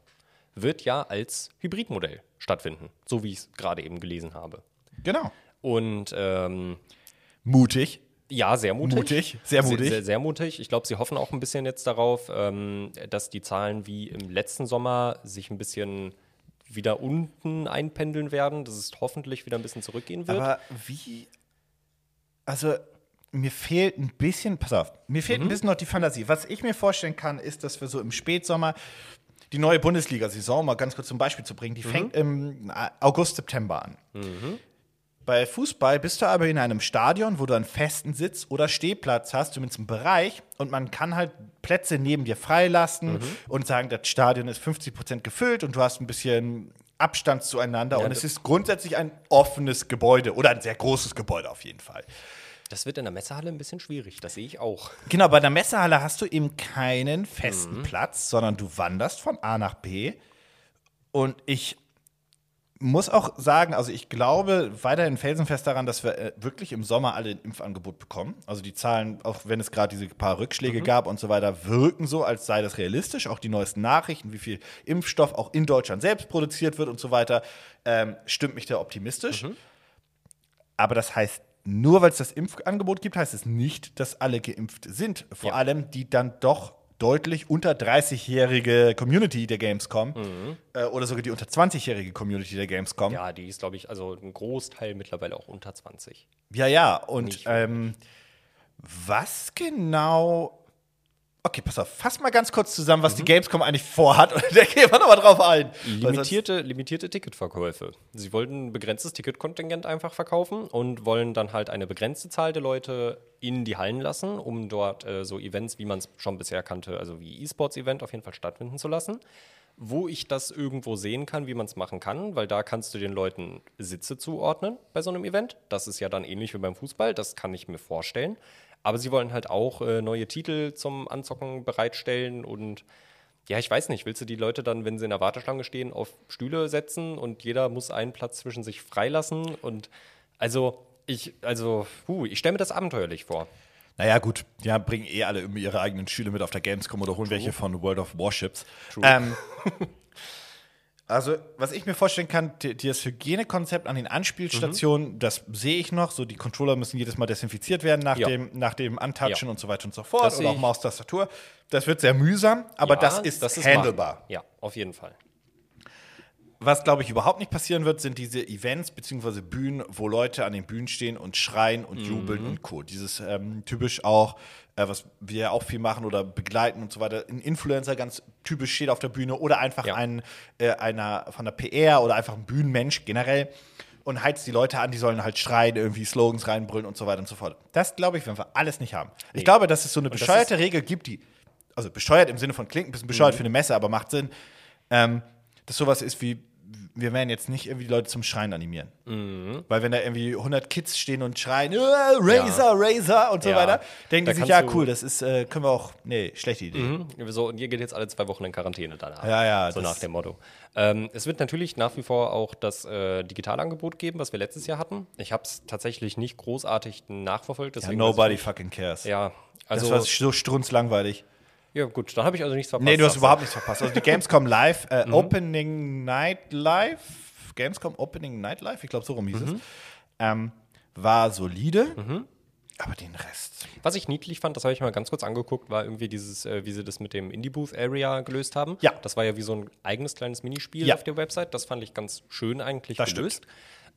wird ja als Hybridmodell stattfinden, so wie ich es gerade eben gelesen habe. Genau. Und ähm, Mutig. ja, sehr mutig. Mutig, sehr mutig. Sehr, sehr, sehr mutig. Ich glaube, sie hoffen auch ein bisschen jetzt darauf, ähm, dass die Zahlen wie im letzten Sommer sich ein bisschen wieder unten einpendeln werden, dass es hoffentlich wieder ein bisschen zurückgehen wird. Aber wie. Also, mir fehlt ein bisschen. Pass auf, mir fehlt Mhm. ein bisschen noch die Fantasie. Was ich mir vorstellen kann, ist, dass wir so im Spätsommer die neue Bundesliga-Saison, mal ganz kurz zum Beispiel zu bringen, die Mhm. fängt im August, September an. Bei Fußball bist du aber in einem Stadion, wo du einen festen Sitz oder Stehplatz hast, zumindest einen Bereich, und man kann halt Plätze neben dir freilassen Mhm. und sagen, das Stadion ist 50% gefüllt und du hast ein bisschen Abstand zueinander. und das- es ist grundsätzlich ein offenes Gebäude oder ein sehr großes Gebäude auf jeden Fall. Das wird in der Messehalle ein bisschen schwierig, das sehe ich auch. Genau, bei der Messehalle hast du eben keinen festen Mhm. Platz, sondern du wanderst von A nach B. Und ich muss auch sagen, also ich glaube weiterhin felsenfest daran, dass wir äh, wirklich im Sommer alle ein Impfangebot bekommen. Also die Zahlen, auch wenn es gerade diese paar Rückschläge Mhm. gab und so weiter, wirken so, als sei das realistisch. Auch die neuesten Nachrichten, wie viel Impfstoff auch in Deutschland selbst produziert wird und so weiter, ähm, stimmt mich da optimistisch. Mhm. Aber das heißt, nur weil es das Impfangebot gibt, heißt es nicht, dass alle geimpft sind. Vor Ja. allem die dann doch deutlich unter 30-jährige Community der Gamescom äh, oder sogar die unter 20-jährige Community der Gamescom. Ja, die ist, glaube ich, also ein Großteil mittlerweile auch unter 20. Ja, ja. Und ähm, was genau. Okay, pass auf, fass mal ganz kurz zusammen, was die Gamescom eigentlich vorhat. Und da gehen wir nochmal drauf ein. Limitierte, limitierte Ticketverkäufe. Sie wollten ein begrenztes Ticketkontingent einfach verkaufen und wollen dann halt eine begrenzte Zahl der Leute in die Hallen lassen, um dort äh, so Events, wie man es schon bisher kannte, also wie E-Sports-Event auf jeden Fall stattfinden zu lassen. Wo ich das irgendwo sehen kann, wie man es machen kann, weil da kannst du den Leuten Sitze zuordnen bei so einem Event. Das ist ja dann ähnlich wie beim Fußball, das kann ich mir vorstellen. Aber sie wollen halt auch äh, neue Titel zum Anzocken bereitstellen und ja, ich weiß nicht, willst du die Leute dann, wenn sie in der Warteschlange stehen, auf Stühle setzen und jeder muss einen Platz zwischen sich freilassen? Und also, ich, also, puh, ich stelle mir das abenteuerlich vor. Naja, gut, die haben- bringen eh alle ihre eigenen Schüler mit auf der Gamescom oder holen welche von World of Warships. Ähm, Also, was ich mir vorstellen kann, die, das Hygienekonzept an den Anspielstationen, das sehe ich noch. So, die Controller müssen jedes Mal desinfiziert werden nach Ja. dem, nach dem Untouchen Ja. und so weiter und so fort. Das Oder auch. Maustastatur. Das wird sehr mühsam, aber Ja, das ist das handelbar. machbar. Ja, auf jeden Fall. Was, glaube ich, überhaupt nicht passieren wird, sind diese Events bzw. Bühnen, wo Leute an den Bühnen stehen und schreien und jubeln und Co. Dieses ähm, typisch auch, äh, was wir auch viel machen oder begleiten und so weiter. Ein Influencer ganz typisch steht auf der Bühne oder einfach Ja. ein, äh, einer von der PR oder einfach ein Bühnenmensch generell und heizt die Leute an, die sollen halt schreien, irgendwie Slogans reinbrüllen und so weiter und so fort. Das, glaube ich, werden wir alles nicht haben. Ich glaube, dass es so eine bescheuerte Regel gibt, die, also bescheuert im Sinne von klingt ein bisschen bescheuert für eine Messe, aber macht Sinn, ähm, dass sowas ist wie, wir werden jetzt nicht irgendwie die Leute zum Schreien animieren. Weil wenn da irgendwie 100 Kids stehen und schreien, äh, Razer, Razer und so Ja. weiter, denken Da die sich, ja cool, das ist, äh, können wir auch, nee, schlechte Idee. Mhm. So, und ihr geht jetzt alle zwei Wochen in Quarantäne danach. Ja, ja, So nach dem Motto. Ähm, es wird natürlich nach wie vor auch das äh, Digitalangebot geben, was wir letztes Jahr hatten. Ich habe es tatsächlich nicht großartig nachverfolgt. Ja, nobody fucking cares. Ja, Also, also. das war so strunzlangweilig. Ja, gut, dann habe ich also nichts verpasst. Nee, du hast überhaupt nichts verpasst. Also die Gamescom Live, äh, Mhm. Opening Night Live, Gamescom Opening Night Live, ich glaube, so rum hieß Mhm. es, ähm, war solide, aber den Rest. Was ich niedlich fand, das habe ich mal ganz kurz angeguckt, war irgendwie dieses, äh, wie sie das mit dem Indie-Booth-Area gelöst haben. Ja. Das war ja wie so ein eigenes kleines Minispiel Ja. auf der Website. Das fand ich ganz schön eigentlich Das gelöst.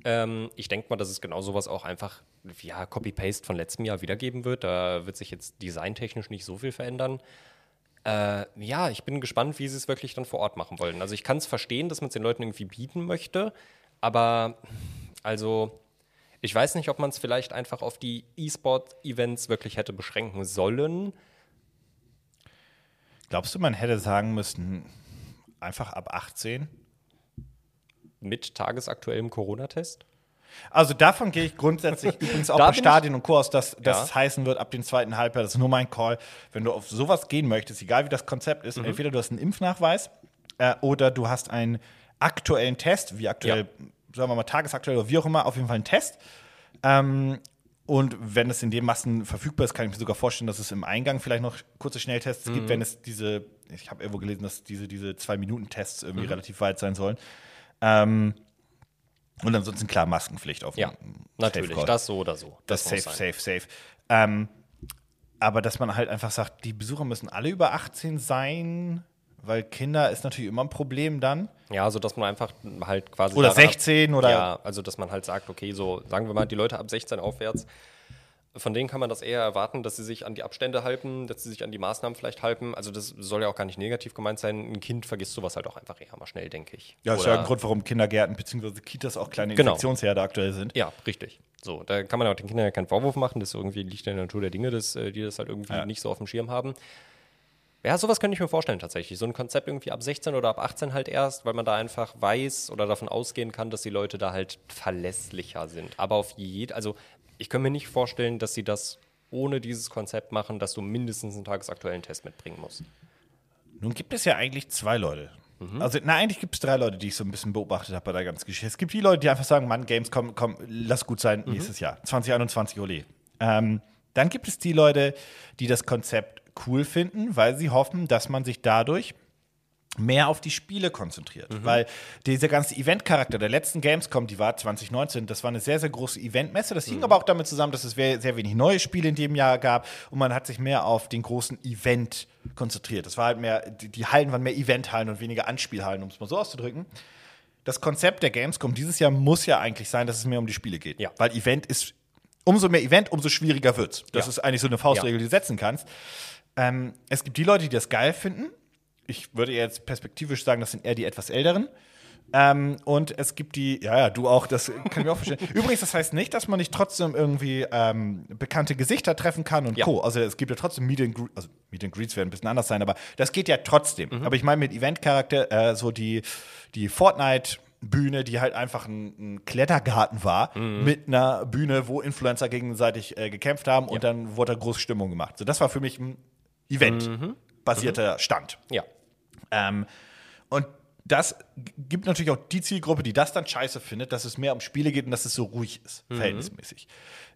Ähm, ich denke mal, dass es genau sowas auch einfach, ja, Copy-Paste von letztem Jahr wiedergeben wird. Da wird sich jetzt designtechnisch nicht so viel verändern. Äh, ja, ich bin gespannt, wie sie es wirklich dann vor Ort machen wollen. Also ich kann es verstehen, dass man es den Leuten irgendwie bieten möchte, aber also ich weiß nicht, ob man es vielleicht einfach auf die E-Sport-Events wirklich hätte beschränken sollen. Glaubst du, man hätte sagen müssen, einfach ab 18? Mit tagesaktuellem Corona-Test? Also davon gehe ich grundsätzlich übrigens auch Da bei Stadien und Co. aus, dass, dass Ja. es heißen wird ab dem zweiten Halbjahr. Das ist nur mein Call. Wenn du auf sowas gehen möchtest, egal wie das Konzept Mhm. ist, entweder du hast einen Impfnachweis äh, oder du hast einen aktuellen Test, wie aktuell, sagen wir mal tagesaktuell oder wie auch immer, auf jeden Fall einen Test. Ähm, und wenn es in den Massen verfügbar ist, kann ich mir sogar vorstellen, dass es im Eingang vielleicht noch kurze Schnelltests Mhm. gibt, wenn es diese, ich habe irgendwo gelesen, dass diese, diese Zwei-Minuten-Tests irgendwie Mhm. relativ weit sein sollen. Ähm, und ansonsten klar Maskenpflicht auf Ja, natürlich. Das so oder so. Das muss safe, sein. safe, safe. Ähm, aber dass man halt einfach sagt, die Besucher müssen alle über 18 sein, weil Kinder ist natürlich immer ein Problem dann. Ja, also dass man einfach halt quasi. Oder daran- 16 oder- Ja, also dass man halt sagt, okay, so sagen wir mal, die Leute ab 16 aufwärts, von denen kann man das eher erwarten, dass sie sich an die Abstände halten, dass sie sich an die Maßnahmen vielleicht halten. Also das soll ja auch gar nicht negativ gemeint sein. Ein Kind vergisst sowas halt auch einfach eher mal schnell, denke ich. Ja, das ist ja ein Grund, warum Kindergärten bzw. Kitas auch kleine Genau. Infektionsherde aktuell sind. Ja, richtig. So, da kann man auch den Kindern ja keinen Vorwurf machen. Das irgendwie liegt in der Natur der Dinge, dass äh, die das halt irgendwie Ja. nicht so auf dem Schirm haben. Ja, sowas könnte ich mir vorstellen tatsächlich. So ein Konzept irgendwie ab 16 oder ab 18 halt erst, weil man da einfach weiß oder davon ausgehen kann, dass die Leute da halt verlässlicher sind. Aber auf jeden, also ich kann mir nicht vorstellen, dass sie das ohne dieses Konzept machen, dass du mindestens einen tagesaktuellen Test mitbringen musst. Nun gibt es ja eigentlich zwei Leute. Mhm. Also, na, eigentlich gibt es drei Leute, die ich so ein bisschen beobachtet habe bei der ganzen Geschichte. Es gibt die Leute, die einfach sagen: Mann, Games, komm, komm, lass gut sein, Mhm. nächstes Jahr. 2021, ole. Ähm, dann gibt es die Leute, die das Konzept cool finden, weil sie hoffen, dass man sich dadurch mehr auf die Spiele konzentriert. Mhm. Weil dieser ganze Event-Charakter der letzten Gamescom, die war 2019, das war eine sehr, sehr große Eventmesse. Das Mhm. hing aber auch damit zusammen, dass es sehr, wenig neue Spiele in dem Jahr gab und man hat sich mehr auf den großen Event konzentriert. Das war halt mehr, die, die Hallen waren mehr Eventhallen und weniger Anspielhallen, um es mal so auszudrücken. Das Konzept der Gamescom dieses Jahr muss ja eigentlich sein, dass es mehr um die Spiele geht. Ja. Weil Event ist, umso mehr Event, umso schwieriger wird's. Das Ja. ist eigentlich so eine Faustregel, die du setzen kannst. Ähm, es gibt die Leute, die das geil finden. Ich würde jetzt perspektivisch sagen, das sind eher die etwas älteren. Ähm, und es gibt die, ja, ja, du auch, das kann ich mir auch verstehen. Übrigens, das heißt nicht, dass man nicht trotzdem irgendwie ähm, bekannte Gesichter treffen kann und Ja. Co. Also es gibt ja trotzdem Meet and Greets, also Meet and Greets werden ein bisschen anders sein, aber das geht ja trotzdem. Mhm. Aber ich meine mit Event-Charakter, äh, so die, die Fortnite- Bühne, die halt einfach ein, ein Klettergarten war, Mhm. mit einer Bühne, wo Influencer gegenseitig äh, gekämpft haben und dann wurde da große Stimmung gemacht. So, das war für mich ein Event-basierter Mhm. Stand. Ja. Ähm, und das gibt natürlich auch die Zielgruppe, die das dann scheiße findet, dass es mehr um Spiele geht und dass es so ruhig ist, Mhm. verhältnismäßig.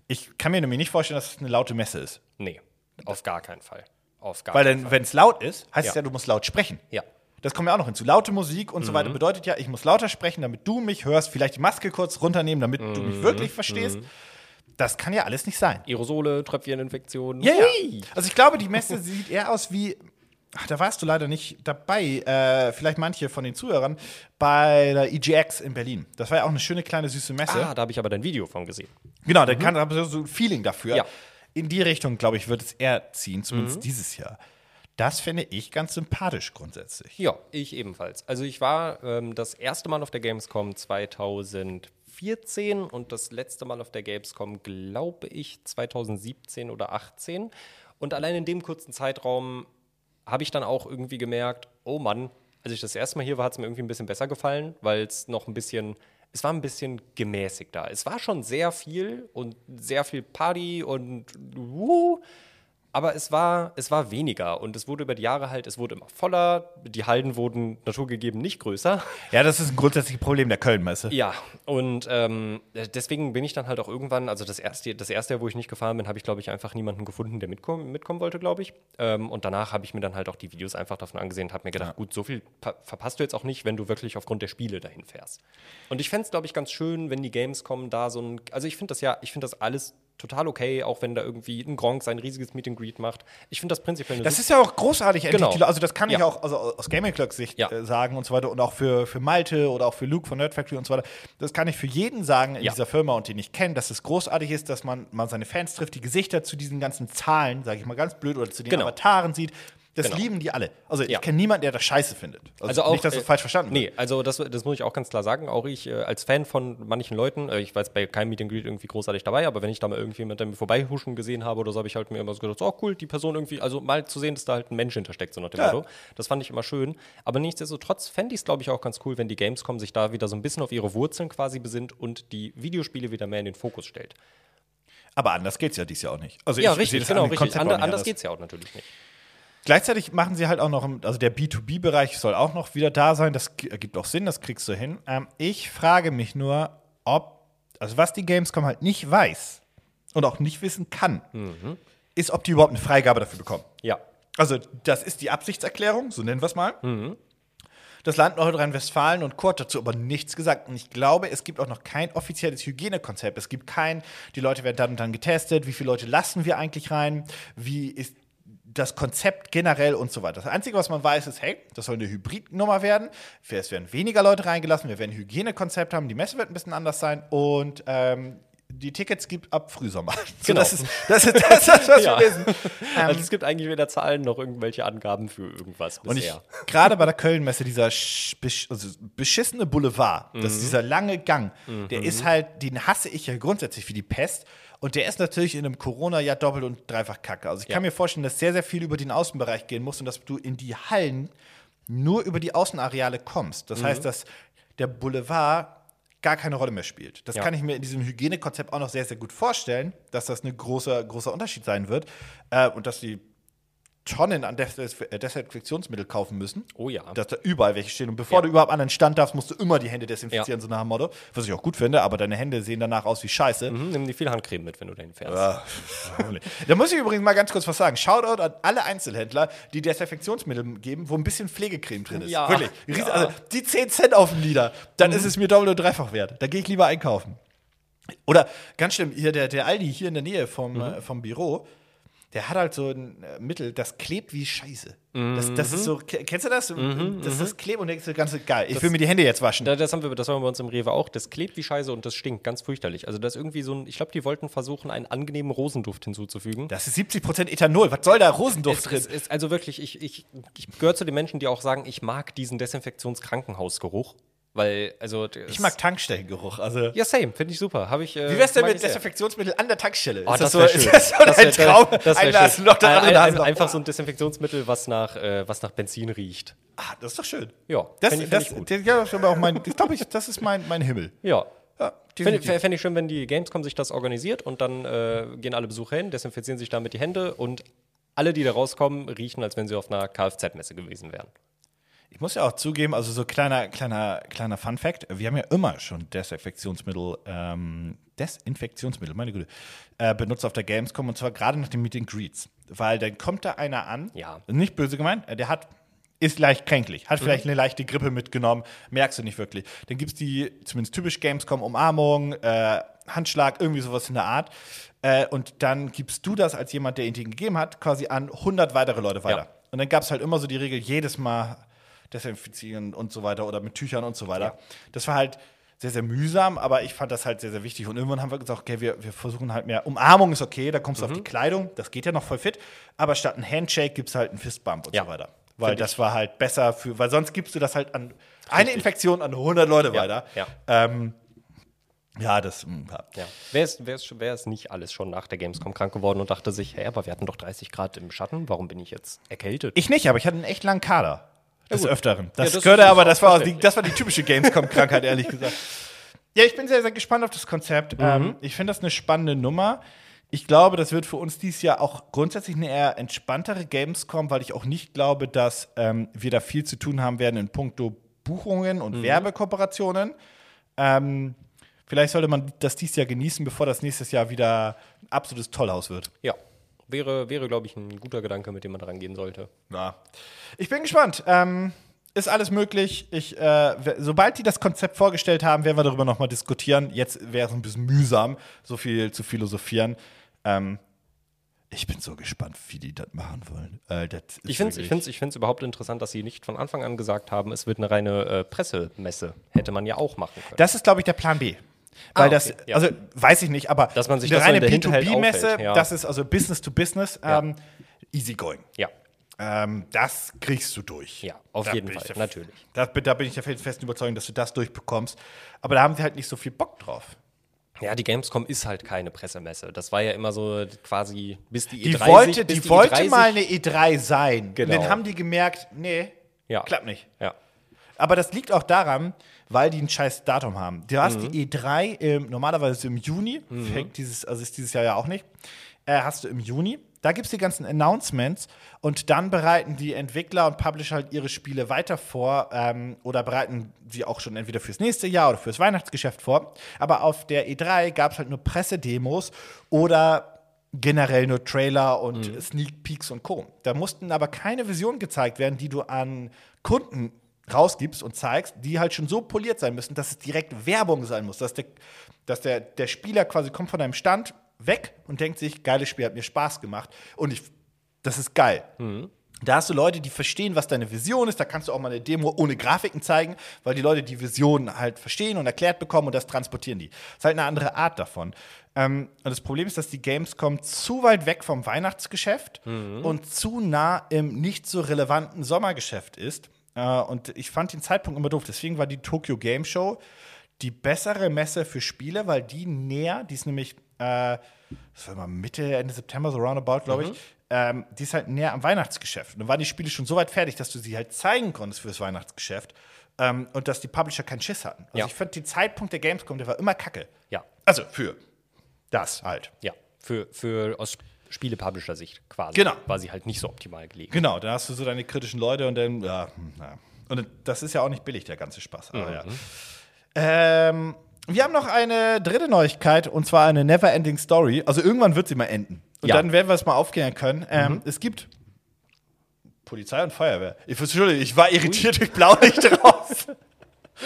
Ich kann mir nämlich nicht vorstellen, dass es eine laute Messe ist. Nee, auf gar keinen Fall. Auf gar Weil keinen dann, wenn es laut ist, heißt Ja. es ja, du musst laut sprechen. Ja. Das kommt ja auch noch hinzu. Laute Musik und so weiter bedeutet ja, ich muss lauter sprechen, damit du mich hörst. Vielleicht die Maske kurz runternehmen, damit du mich wirklich verstehst. Das kann ja alles nicht sein. Aerosole, Tröpfcheninfektionen. Ja, ja. Hui. Also ich glaube, die Messe sieht eher aus wie. Ach, da warst du leider nicht dabei. Äh, vielleicht manche von den Zuhörern bei der EGX in Berlin. Das war ja auch eine schöne kleine süße Messe. Ah, da habe ich aber dein Video von gesehen. Genau, da kann aber so ein Feeling dafür. Ja. In die Richtung, glaube ich, wird es eher ziehen, zumindest dieses Jahr. Das finde ich ganz sympathisch grundsätzlich. Ja, ich ebenfalls. Also ich war ähm, das erste Mal auf der Gamescom 2014 und das letzte Mal auf der Gamescom, glaube ich, 2017 oder 18. Und allein in dem kurzen Zeitraum habe ich dann auch irgendwie gemerkt, oh Mann, als ich das erste Mal hier war, hat es mir irgendwie ein bisschen besser gefallen, weil es noch ein bisschen, es war ein bisschen gemäßigt da. Es war schon sehr viel und sehr viel Party und wuh, aber es war, es war weniger und es wurde über die Jahre halt, es wurde immer voller, die Hallen wurden naturgegeben nicht größer. Ja, das ist ein grundsätzliches Problem der Köln-Messe. Ja, und ähm, deswegen bin ich dann halt auch irgendwann, also das erste, das erste Jahr, wo ich nicht gefahren bin, habe ich, glaube ich, einfach niemanden gefunden, der mitkommen, mitkommen wollte, glaube ich. Ähm, und danach habe ich mir dann halt auch die Videos einfach davon angesehen und habe mir gedacht, gut, so viel pa- verpasst du jetzt auch nicht, wenn du wirklich aufgrund der Spiele dahin fährst. Und ich fände es, glaube ich, ganz schön, wenn die Games kommen, da so ein, also ich finde das ja, ich finde das alles total okay, auch wenn da irgendwie ein Gronk sein riesiges Meet and Greet macht. Ich finde das prinzipiell eine Das ist ja auch großartig. Genau. Also, das kann ich Ja. auch also aus Gaming Clock Sicht Ja. äh, sagen und so weiter. Und auch für, für Malte oder auch für Luke von Nerd Factory und so weiter. Das kann ich für jeden sagen in Ja. dieser Firma und den ich kenne, dass es großartig ist, dass man mal seine Fans trifft, die Gesichter zu diesen ganzen Zahlen, sage ich mal ganz blöd, oder zu den Genau. Avataren sieht. Das Genau. lieben die alle. Also, Ja. ich kenne niemanden, der das scheiße findet. Also, Also auch, nicht, dass das äh, falsch verstanden wird. Nee, also das, das muss ich auch ganz klar sagen. Auch ich äh, als Fan von manchen Leuten, äh, ich war jetzt bei keinem Meet and Greet irgendwie großartig dabei, aber wenn ich da mal irgendjemand mir vorbeihuschen gesehen habe oder so, habe ich halt mir immer so gedacht, oh cool, die Person irgendwie, also mal zu sehen, dass da halt ein Mensch hintersteckt, so nach dem Ja. Motto. Das fand ich immer schön. Aber nichtsdestotrotz fände ich es, glaube ich, auch ganz cool, wenn die Gamescom sich da wieder so ein bisschen auf ihre Wurzeln quasi besinnt und die Videospiele wieder mehr in den Fokus stellt. Aber anders geht's ja dieses Jahr auch nicht. Also, Ja, ich sehe richtig, das genau, dem richtig. Ander, anders anders. geht es ja auch natürlich nicht. Gleichzeitig machen sie halt auch noch, also der B2B-Bereich soll auch noch wieder da sein. Das ergibt auch Sinn, das kriegst du hin. Ähm, ich frage mich nur, ob, also was die Gamescom halt nicht weiß und auch nicht wissen kann, ist, ob die überhaupt eine Freigabe dafür bekommen. Ja. Also, das ist die Absichtserklärung, so nennen wir es mal. Das Land Nordrhein-Westfalen und Kurt dazu aber nichts gesagt. Und ich glaube, es gibt auch noch kein offizielles Hygienekonzept. Es gibt kein, die Leute werden dann und dann getestet, wie viele Leute lassen wir eigentlich rein, wie ist das Konzept generell und so weiter. Das Einzige, was man weiß, ist, hey, das soll eine Hybridnummer werden. Es werden weniger Leute reingelassen, wir werden ein Hygienekonzept haben, die Messe wird ein bisschen anders sein und ähm, die Tickets gibt ab Frühsommer. So, Genau. das, ist, das, ist, das ist, was Ja. wir wissen. also es gibt eigentlich weder Zahlen noch irgendwelche Angaben für irgendwas Und ich, bisher. gerade bei der Kölnmesse, dieser also beschissene Boulevard, das Mhm. ist dieser lange Gang, der ist halt, den hasse ich ja grundsätzlich wie die Pest. Und der ist natürlich in einem Corona-Jahr doppelt und dreifach kacke. Also ich kann Ja. mir vorstellen, dass sehr, sehr viel über den Außenbereich gehen muss und dass du in die Hallen nur über die Außenareale kommst. Mhm. Das heißt, dass der Boulevard gar keine Rolle mehr spielt. Das Ja. kann ich mir in diesem Hygienekonzept auch noch sehr, sehr gut vorstellen, dass das ein großer, großer Unterschied sein wird äh, und dass die Tonnen an äh, Desinfektionsmittel kaufen müssen. Oh ja. Dass da überall welche stehen. Und bevor Ja. du überhaupt an den Stand darfst, musst du immer die Hände desinfizieren, so nach dem Motto. Was ich auch gut finde, aber deine Hände sehen danach aus wie Scheiße. Mhm, nimm dir viel Handcreme mit, wenn du dahin fährst. Ah, da muss ich übrigens mal ganz kurz was sagen. Shoutout an alle Einzelhändler, die Desinfektionsmittel geben, wo ein bisschen Pflegecreme drin ist. Ja. Wirklich. Also die 10 Cent auf den Liter, dann ist es mir doppelt und dreifach wert. Da gehe ich lieber einkaufen. Oder ganz schlimm, hier der, der Aldi hier in der Nähe vom, äh, vom Büro, der hat halt so ein äh, Mittel, das klebt wie Scheiße. Das, das ist so, ke- kennst du das? das, das klebt und denkst du, ganz geil. Ich will mir die Hände jetzt waschen. Da, das, haben wir, das haben wir bei uns im Rewe auch. Das klebt wie Scheiße und das stinkt ganz fürchterlich. Also das ist irgendwie so ein, ich glaube, die wollten versuchen, einen angenehmen Rosenduft hinzuzufügen. Das ist 70% Ethanol. Was soll da Rosenduft Es, drin? es ist also wirklich, ich, ich, ich gehöre zu den Menschen, die auch sagen, ich mag diesen Desinfektionskrankenhausgeruch. Weil, also. ich mag Tankstellengeruch. Also Ja, same, finde ich super. Habe ich. Äh, Wie wär's denn mit. Desinfektionsmittel an der Tankstelle? Oh, ist das so, wäre ist schön. das so Das wär- Traum? das ein Glas schön. Der Ein- andere ein- ein- noch. Einfach so ein Desinfektionsmittel, was nach, äh, was nach Benzin riecht. Ah, das ist doch schön. Ja, Das, fänd ich- das, fänd ich gut. das, ja, das aber auch mein, ich glaube, ich, das ist mein, mein Himmel. Ja. Ja, Fände fänd ich schön, wenn die Gamescom sich das organisiert und dann äh, gehen alle Besucher hin, desinfizieren sich damit die Hände und alle, die da rauskommen, riechen, als wenn sie auf einer Kfz-Messe gewesen wären. Ich muss ja auch zugeben, also so kleiner, kleiner, kleiner Fun Fact: Wir haben ja immer schon Desinfektionsmittel, ähm, Desinfektionsmittel, meine Güte, äh, benutzt auf der Gamescom und zwar gerade nach den Meet and Greets. Weil dann kommt da einer an, Ja. nicht böse gemeint, äh, der hat ist leicht kränklich, hat vielleicht eine leichte Grippe mitgenommen, merkst du nicht wirklich. Dann gibt es die, zumindest typisch Gamescom, Umarmung, äh, Handschlag, irgendwie sowas in der Art. Äh, und dann gibst du das als jemand, der ihn dir gegeben hat, quasi an 100 weitere Leute weiter. Ja. Und dann gab es halt immer so die Regel, jedes Mal desinfizieren und so weiter oder mit Tüchern und so weiter. Das war halt sehr, sehr mühsam, aber ich fand das halt sehr, sehr wichtig. Und irgendwann haben wir gesagt, okay, wir, wir versuchen halt mehr. Umarmung ist okay, da kommst du auf die Kleidung, das geht ja noch voll fit. Aber statt ein Handshake gibt es halt einen Fistbump und Ja. so weiter. Weil Find das war halt besser für, weil sonst gibst du das halt an eine Infektion an 100 Leute Ja, weiter. ja. Ähm, ja, das, mh, ja. Ja. Wer ist, wer, ist, wer ist nicht alles schon nach der Gamescom krank geworden und dachte sich, hä, aber wir hatten doch 30 Grad im Schatten, warum bin ich jetzt erkältet? Ich nicht, aber ich hatte einen echt langen Kader. Des Öfteren. Das, Ja, das gehörte aber, das war, die, das war die typische Gamescom-Krankheit, ehrlich gesagt. Ja, ich bin sehr, sehr gespannt auf das Konzept. Ähm, ich finde das eine spannende Nummer. Ich glaube, das wird für uns dieses Jahr auch grundsätzlich eine eher entspanntere Gamescom, weil ich auch nicht glaube, dass ähm, wir da viel zu tun haben werden in puncto Buchungen und Werbekooperationen. Ähm, vielleicht sollte man das dieses Jahr genießen, bevor das nächstes Jahr wieder ein absolutes Tollhaus wird. Ja, wäre, wäre glaube ich, ein guter Gedanke, mit dem man dran gehen sollte. Ja. Ich bin gespannt. Ähm, ist alles möglich. Ich, äh, sobald die das Konzept vorgestellt haben, werden wir darüber nochmal diskutieren. Jetzt wäre es ein bisschen mühsam, so viel zu philosophieren. Ähm, ich bin so gespannt, wie die das machen wollen. Äh, das Ich finde es ich find's, ich find's überhaupt interessant, dass sie nicht von Anfang an gesagt haben, es wird eine reine äh, Pressemesse. Hätte man ja auch machen können. Das ist, glaube ich, der Plan B. Weil Ah, das, okay, ja. also weiß ich nicht, aber Dass man sich eine das so reine B2B-Messe, aufhält, ja. das ist also Business to Business, ähm, easy going. ja, Ähm, das kriegst du durch. Ja, auf Da jeden Fall, der- natürlich. Da, da bin ich der festen Überzeugung, dass du das durchbekommst. Aber da haben sie halt nicht so viel Bock drauf. ja, die Gamescom ist halt keine Pressemesse. Das war ja immer so quasi, bis die Die E30 wollte, bis die wollte E30 mal eine E3 sein. Genau. Und dann haben die gemerkt, nee, Ja. klappt nicht. Ja, Aber das liegt auch daran, weil die ein scheiß Datum haben. Du hast Mhm. die E3 im, normalerweise im Juni, fängt dieses, also ist dieses Jahr ja auch nicht, äh, hast du im Juni. Da gibt es die ganzen Announcements und dann bereiten die Entwickler und Publisher halt ihre Spiele weiter vor ähm, oder bereiten sie auch schon entweder fürs nächste Jahr oder fürs Weihnachtsgeschäft vor. Aber auf der E3 gab es halt nur Pressedemos oder generell nur Trailer und Sneak Peeks und Co. Da mussten aber keine Visionen gezeigt werden, die du an Kunden rausgibst und zeigst, die halt schon so poliert sein müssen, dass es direkt Werbung sein muss, dass der, dass der, der Spieler quasi kommt von deinem Stand weg und denkt sich, geiles Spiel, hat mir Spaß gemacht und ich, das ist geil. Da hast du Leute, die verstehen, was deine Vision ist. Da kannst du auch mal eine Demo ohne Grafiken zeigen, weil die Leute die Vision halt verstehen und erklärt bekommen und das transportieren die. Das ist halt eine andere Art davon. Ähm, und das Problem ist, dass die Gamescom zu weit weg vom Weihnachtsgeschäft und zu nah im nicht so relevanten Sommergeschäft ist. Äh, und ich fand den Zeitpunkt immer doof. Deswegen war die Tokyo Game Show die bessere Messe für Spiele, weil die näher, die ist nämlich, äh, das war mal Mitte, Ende September, so roundabout, glaube Mhm. ich, ähm, die ist halt näher am Weihnachtsgeschäft. Und dann waren die Spiele schon so weit fertig, dass du sie halt zeigen konntest fürs Weihnachtsgeschäft ähm, und dass die Publisher keinen Schiss hatten. Also Ja. ich fand den Zeitpunkt der Gamescom, der war immer kacke. ja, Also für das halt. ja. Für, für aus Spiele-Publisher-Sicht quasi. Genau. War sie halt nicht so optimal gelegen. Genau, dann hast du so deine kritischen Leute und dann, ja, ja. Und das ist ja auch nicht billig, der ganze Spaß. Aber ja. Ähm, wir haben noch eine dritte Neuigkeit und zwar eine Never-Ending Story. Also irgendwann wird sie mal enden. Und Ja. dann werden wir es mal aufklären können. Ähm, Es gibt Polizei und Feuerwehr. Ich, Entschuldigung, ich war irritiert durch Blaulicht raus.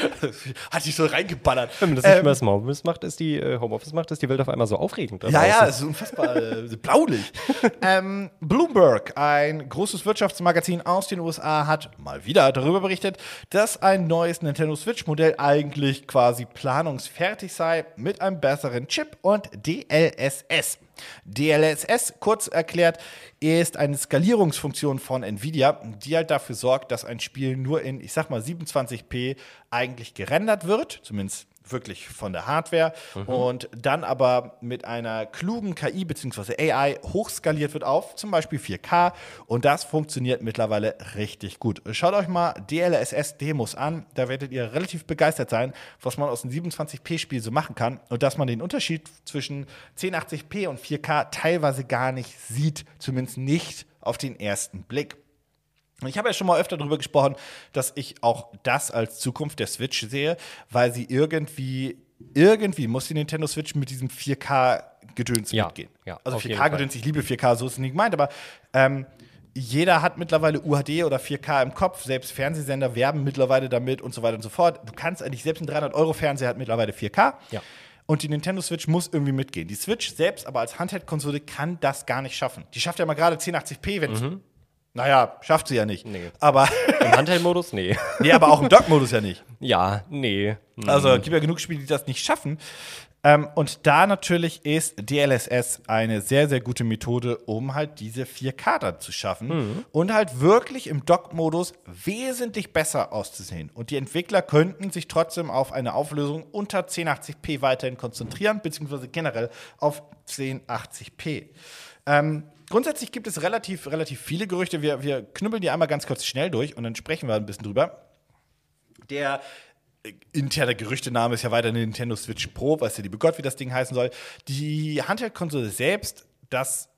Hat sich so reingeballert. Wenn man das nicht Ähm, mehr Homeoffice macht, ist die äh, Homeoffice macht, ist die Welt auf einmal so aufregend. Ja, ja, es ist unfassbar äh, blaulicht. ähm, Bloomberg, ein großes Wirtschaftsmagazin aus den USA, hat mal wieder darüber berichtet, dass ein neues Nintendo Switch-Modell eigentlich quasi planungsfertig sei mit einem besseren Chip und DLSS. DLSS, kurz erklärt, ist eine Skalierungsfunktion von Nvidia, die halt dafür sorgt, dass ein Spiel nur in, ich sag mal, 27p eigentlich gerendert wird, zumindest wirklich von der Hardware und dann aber mit einer klugen KI bzw. AI hochskaliert wird auf zum Beispiel 4K und das funktioniert mittlerweile richtig gut. Schaut euch mal DLSS-Demos an, da werdet ihr relativ begeistert sein, was man aus einem 27p-Spiel so machen kann und dass man den Unterschied zwischen 1080p und 4K teilweise gar nicht sieht, zumindest nicht auf den ersten Blick. Und ich habe ja schon mal öfter darüber gesprochen, dass ich auch das als Zukunft der Switch sehe, weil sie irgendwie, irgendwie muss die Nintendo Switch mit diesem 4K-Gedöns Ja, mitgehen. ja, also auf jeden 4K-Gedöns, ich liebe 4K, so ist es nicht gemeint, aber ähm, jeder hat mittlerweile UHD oder 4K im Kopf, selbst Fernsehsender werben mittlerweile damit und so weiter und so fort. Du kannst eigentlich, selbst ein 300-Euro-Fernseher hat mittlerweile 4K. Ja. Und die Nintendo Switch muss irgendwie mitgehen. Die Switch selbst aber als Handheld-Konsole kann das gar nicht schaffen. Die schafft ja mal gerade 1080p, wenn. Naja, schafft sie ja nicht. Nee. Aber, Im Handheld-Modus? Nee. nee, aber auch im Dock-Modus ja nicht. ja, nee. Hm. Also gibt ja genug Spiele, die das nicht schaffen. Ähm, und da natürlich ist DLSS eine sehr, sehr gute Methode, um halt diese 4K dann zu schaffen und halt wirklich im Dock-Modus wesentlich besser auszusehen. Und die Entwickler könnten sich trotzdem auf eine Auflösung unter 1080p weiterhin konzentrieren, beziehungsweise generell auf 1080p. Ähm, grundsätzlich gibt es relativ, relativ viele Gerüchte. Wir, wir knüppeln die einmal ganz kurz schnell durch und dann sprechen wir ein bisschen drüber. Der äh, interne Gerüchtename ist ja weiter Nintendo Switch Pro, weiß ja liebe Gott, wie das Ding heißen soll. Die Handheld-Konsole selbst, das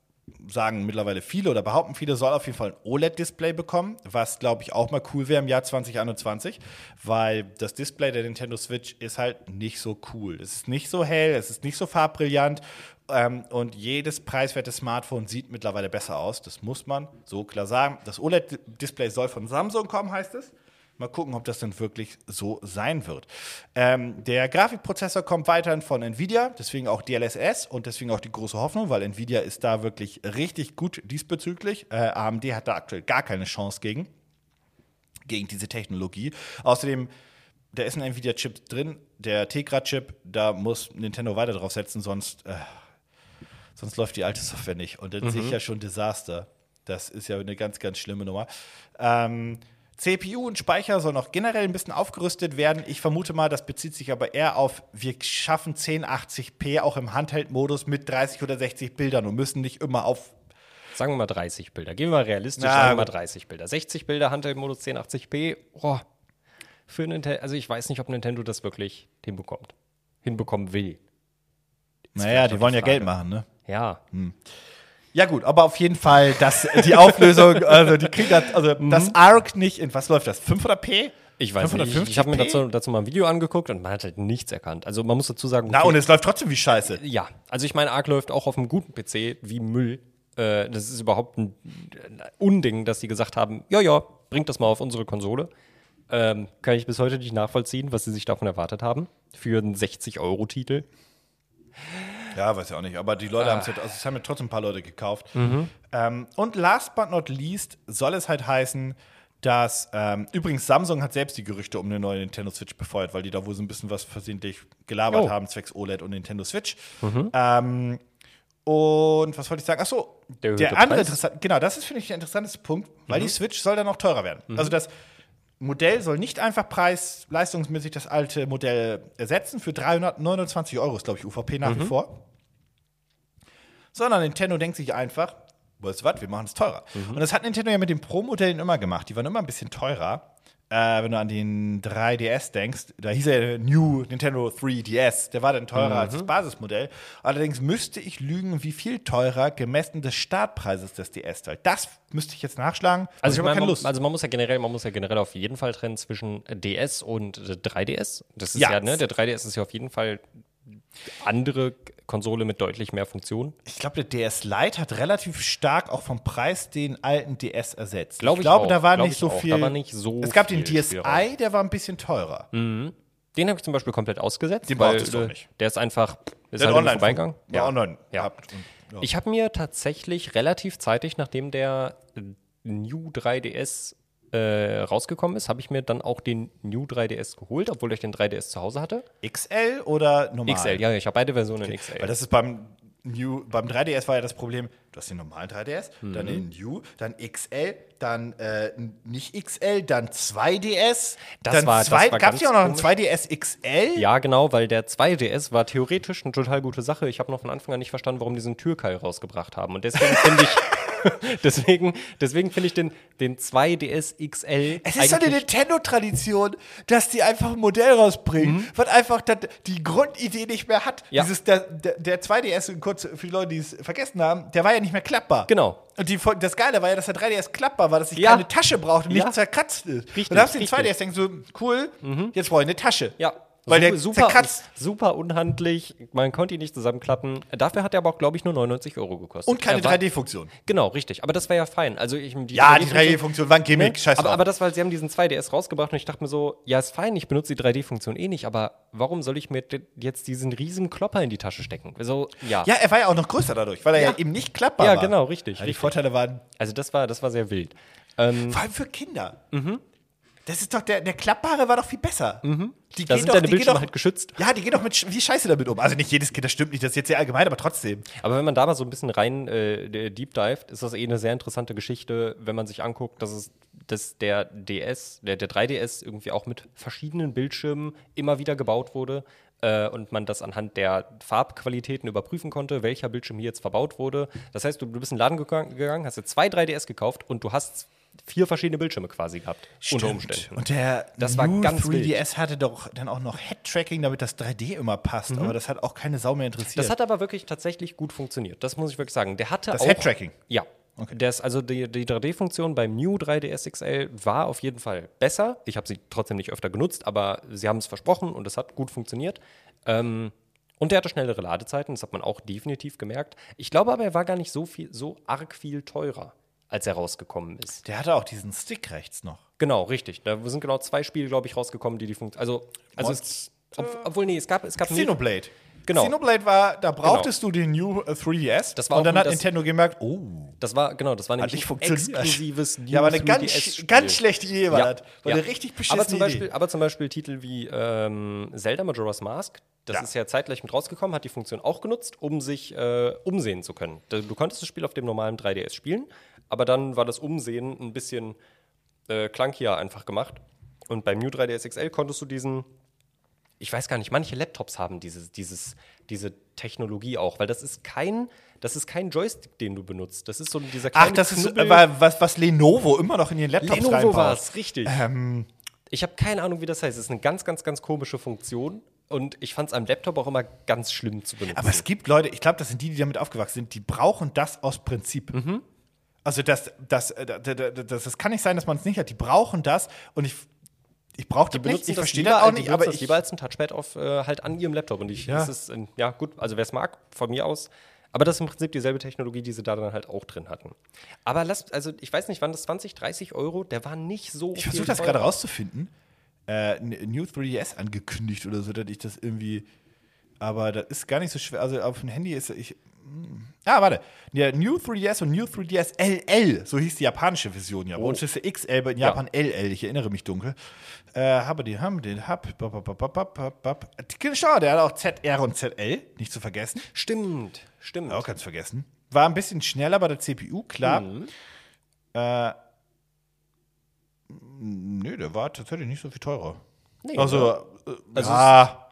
sagen mittlerweile viele oder behaupten viele, soll auf jeden Fall ein OLED-Display bekommen, was glaube ich auch mal cool wäre im Jahr 2021, weil das Display der Nintendo Switch ist halt nicht so cool. Es ist nicht so hell, es ist nicht so farbbrillant ähm, und jedes preiswerte Smartphone sieht mittlerweile besser aus. Das muss man so klar sagen. Das OLED-Display soll von Samsung kommen, heißt es. Mal gucken, ob das dann wirklich so sein wird. Ähm, der Grafikprozessor kommt weiterhin von Nvidia, deswegen auch DLSS und deswegen auch die große Hoffnung, weil Nvidia ist da wirklich richtig gut diesbezüglich. Äh, AMD hat da aktuell gar keine Chance gegen, gegen diese Technologie. Außerdem, da ist ein Nvidia-Chip drin, der Tegra-Chip, da muss Nintendo weiter drauf setzen, sonst, äh, sonst läuft die alte Software nicht. Und dann sehe ich ja schon Desaster. Das ist ja eine ganz, ganz schlimme Nummer. Ähm, CPU und Speicher soll noch generell ein bisschen aufgerüstet werden. Ich vermute mal, das bezieht sich aber eher auf, wir schaffen 1080p auch im Handheld-Modus mit 30 oder 60 Bildern und müssen nicht immer auf. Sagen wir mal 30 Bilder. Gehen wir mal realistisch, Na, sagen wir mal gut. 30 Bilder. 60 Bilder, Handheld-Modus 1080p. Oh, für Nintendo, also ich weiß nicht, ob Nintendo das wirklich hinbekommt. Hinbekommen will. Naja, die wollen die ja Geld Frage. machen, ne? Ja. Ja, gut, aber auf jeden Fall, dass die Auflösung, also die kriegen das, also das ARC nicht in, was läuft das? 500p? Ich weiß nicht. Ich, ich habe mir dazu, dazu mal ein Video angeguckt und man hat halt nichts erkannt. Also man muss dazu sagen, Na, okay, und es läuft trotzdem wie Scheiße. ja, also ich meine, Arc läuft auch auf einem guten PC wie Müll. Äh, das ist überhaupt ein, ein Unding, dass sie gesagt haben, ja, ja, bringt das mal auf unsere Konsole. Ähm, kann ich bis heute nicht nachvollziehen, was sie sich davon erwartet haben. Für einen 60-Euro-Titel. Ja, weiß ich auch nicht. Aber die Leute haben es halt, also es haben ja trotzdem ein paar Leute gekauft. Ähm, und last but not least soll es halt heißen, dass ähm, übrigens Samsung hat selbst die Gerüchte um eine neue Nintendo Switch befeuert, weil die da wohl so ein bisschen was versehentlich gelabert Oh. haben, zwecks OLED und Nintendo Switch. Ähm, und was wollte ich sagen? Ach so, Der der, andere Preis? interessant, genau, das ist finde ich der interessanteste Punkt, weil die Switch soll dann noch teurer werden. Also das Modell soll nicht einfach preis-leistungsmäßig das alte Modell ersetzen. Für 329 Euro ist, glaube ich, UVP nach wie vor. Sondern Nintendo denkt sich einfach, weißt du was, wir machen es teurer. Und das hat Nintendo ja mit den Pro-Modellen immer gemacht. Die waren immer ein bisschen teurer. Äh, wenn du an den 3DS denkst, da hieß er New Nintendo 3DS, der war dann teurer als das Basismodell. Allerdings müsste ich lügen, wie viel teurer gemessen des Startpreises des DS. Weil das müsste ich jetzt nachschlagen. Also, ich ich habe meine, keine man, Lust. also man muss ja generell, man muss ja generell auf jeden Fall trennen zwischen äh, DS und äh, 3DS. Das ist Ja. ja, ne, der 3DS ist ja auf jeden Fall andere Konsole mit deutlich mehr Funktionen. Ich glaube, der DS Lite hat relativ stark auch vom Preis den alten DS ersetzt. Glaub ich glaube, auch. da war Glaub nicht ich so auch. viel. Da war nicht so es gab den DSi, Spielraum. der war ein bisschen teurer. Den habe ich zum Beispiel komplett ausgesetzt. Den weil, brauchtest du äh, nicht. Der ist einfach ist Der halt online vorbeigegangen. Ja, online. Ja. ja. Ich habe mir tatsächlich relativ zeitig, nachdem der New 3DS äh, rausgekommen ist, habe ich mir dann auch den New 3DS geholt, obwohl ich den 3DS zu Hause hatte. XL oder normal? XL, ja, ich habe beide Versionen XL. Weil das ist beim New, beim 3DS war ja das Problem, du hast den normalen 3DS, dann Mhm. den New, dann XL, dann äh, nicht XL, dann 2DS. Das dann war- das war Gab es ja auch noch einen komisch. 2DS XL? Ja, genau, weil der 2DS war theoretisch eine total gute Sache. Ich habe noch von Anfang an nicht verstanden, warum die diesen Türkeil rausgebracht haben. Und deswegen finde ich, deswegen, deswegen finde ich den, den 2DS XL. Es ist so eine Nintendo-Tradition, dass die einfach ein Modell rausbringen, was einfach die Grundidee nicht mehr hat. Ja. Dieses, der, der, der 2DS, kurz für die Leute, die es vergessen haben, der war ja nicht mehr klappbar. Genau. Und die, das Geile war ja, dass der 3DS klappbar war, dass ich Ja. keine Tasche brauchte und Ja. nicht zerkratzt ist. Richtig, und dann hast du den richtig. 2DS denkst du, cool, jetzt brauche ich eine Tasche. Ja. Weil der super, zerkratzt. super unhandlich, man konnte ihn nicht zusammenklappen. Dafür hat er aber auch, glaube ich, nur 99 Euro gekostet. Und keine Er war- 3D-Funktion. Genau, richtig. Aber das wäre ja fein. Also ich, die Ja, die 3D-Funktion 3D-Funktion war ein Gimmick. Ne? Scheiß aber, aber das war, sie haben diesen 2DS rausgebracht und ich dachte mir so, ja, ist fein, ich benutze die 3D-Funktion eh nicht, aber warum soll ich mir jetzt diesen riesen Klopper in die Tasche stecken? So, ja. ja, er war ja auch noch größer dadurch, weil er ja, eben nicht klappbar Ja, war. genau, richtig, Ja, die richtig. Vorteile waren Also das war, das war sehr wild. Ähm, vor allem für Kinder. Das ist doch, der, der klappbare war doch viel besser. Die da sind doch, deine Bildschirme doch, halt geschützt. Ja, die gehen doch mit wie Scheiße damit um. Also nicht jedes Kind, das stimmt nicht, das ist jetzt sehr allgemein, aber trotzdem. Aber wenn man da mal so ein bisschen rein äh, deep dived, ist das eh eine sehr interessante Geschichte, wenn man sich anguckt, dass es dass der DS, der, der 3DS irgendwie auch mit verschiedenen Bildschirmen immer wieder gebaut wurde äh, und man das anhand der Farbqualitäten überprüfen konnte, welcher Bildschirm hier jetzt verbaut wurde. Das heißt, du, du bist in den Laden gegangen, gegangen, hast dir zwei 3DS gekauft und du hast vier verschiedene Bildschirme quasi gehabt, unter Umständen. Und der Das New ganz 3DS hatte doch dann auch noch Head-Tracking, damit das 3D immer passt. Aber das hat auch keine Sau mehr interessiert. Mhm. Das hat aber wirklich tatsächlich gut funktioniert. Das muss ich wirklich sagen. Der hatte Das auch Head-Tracking? Ja. Das, also die, die 3D-Funktion beim New 3DS XL war auf jeden Fall besser. Ich habe sie trotzdem nicht öfter genutzt, aber sie haben es versprochen und es hat gut funktioniert. Ähm, und der hatte schnellere Ladezeiten, das hat man auch definitiv gemerkt. Ich glaube aber, er war gar nicht so viel, so arg viel teurer, als er rausgekommen ist. der hatte auch diesen Stick rechts noch. Genau, richtig. Da sind genau zwei Spiele, glaube ich, rausgekommen, die die Funktion. Also, also es, ob, obwohl, nee, es gab, es gab Xenoblade. Genau. Xenoblade war, da brauchtest du den New äh, 3DS. Das war und dann hat das- Nintendo gemerkt, oh, Das war, genau, das war nämlich ein exklusives New ja, aber eine ganz, 3DS-Spiel. ganz schlechte Idee war Ja, das. War ja. eine richtig beschissene aber zum, Beispiel, Idee. aber zum Beispiel Titel wie ähm, Zelda Majora's Mask, das Ja. ist ja zeitgleich mit rausgekommen, hat die Funktion auch genutzt, um sich äh, umsehen zu können. Du konntest das Spiel auf dem normalen 3DS spielen, aber dann war das Umsehen ein bisschen äh, clunkier einfach gemacht. Und beim New 3DS XL konntest du diesen, ich weiß gar nicht, manche Laptops haben dieses, dieses, diese Technologie auch, weil das ist kein, das ist kein Joystick, den du benutzt. Das ist so dieser Ach, kleine das ist Knubbel- äh, war was, was Lenovo immer noch in ihren Laptops Lenovo reinbaut. war es, richtig. Ähm, Ich habe keine Ahnung, wie das heißt. Es ist eine ganz, ganz, ganz komische Funktion. Und ich fand es am Laptop auch immer ganz schlimm zu benutzen. aber es gibt Leute, ich glaube, das sind die, die damit aufgewachsen sind, die brauchen das aus Prinzip. Mhm. Also das, das, äh, das, das, das kann nicht sein, dass man es nicht hat. Die brauchen das und ich, ich brauche das nicht. Ich verstehe das auch nicht, die aber benutzen das ich, lieber als ein Touchpad auf, äh, halt an ihrem Laptop. Und ich, Ja. ist, äh, ja gut, also wer es mag, von mir aus. Aber das ist im Prinzip dieselbe Technologie, die sie da dann halt auch drin hatten. Aber lasst, also ich weiß nicht, wann das 20, 30 Euro, der war nicht so ich versuche das gerade rauszufinden. Äh, New 3DS angekündigt oder so, dass ich das irgendwie. Aber das ist gar nicht so schwer. Also auf dem Handy ist ich. Ah, warte. Der New 3DS und New 3DS LL, so hieß die japanische Version ja. Bei uns ist der XL, aber in Ja. Japan LL, ich erinnere mich dunkel. Äh, habe die, haben den, hab, bap, bap, bap, bap, bap. Schau, der hat auch ZR und ZL, nicht zu vergessen. Stimmt, stimmt. Auch ganz vergessen. War ein bisschen schneller bei der CPU, klar. Mhm. Äh, nö, der war tatsächlich nicht so viel teurer. Nee, also, ne? äh, Also ja,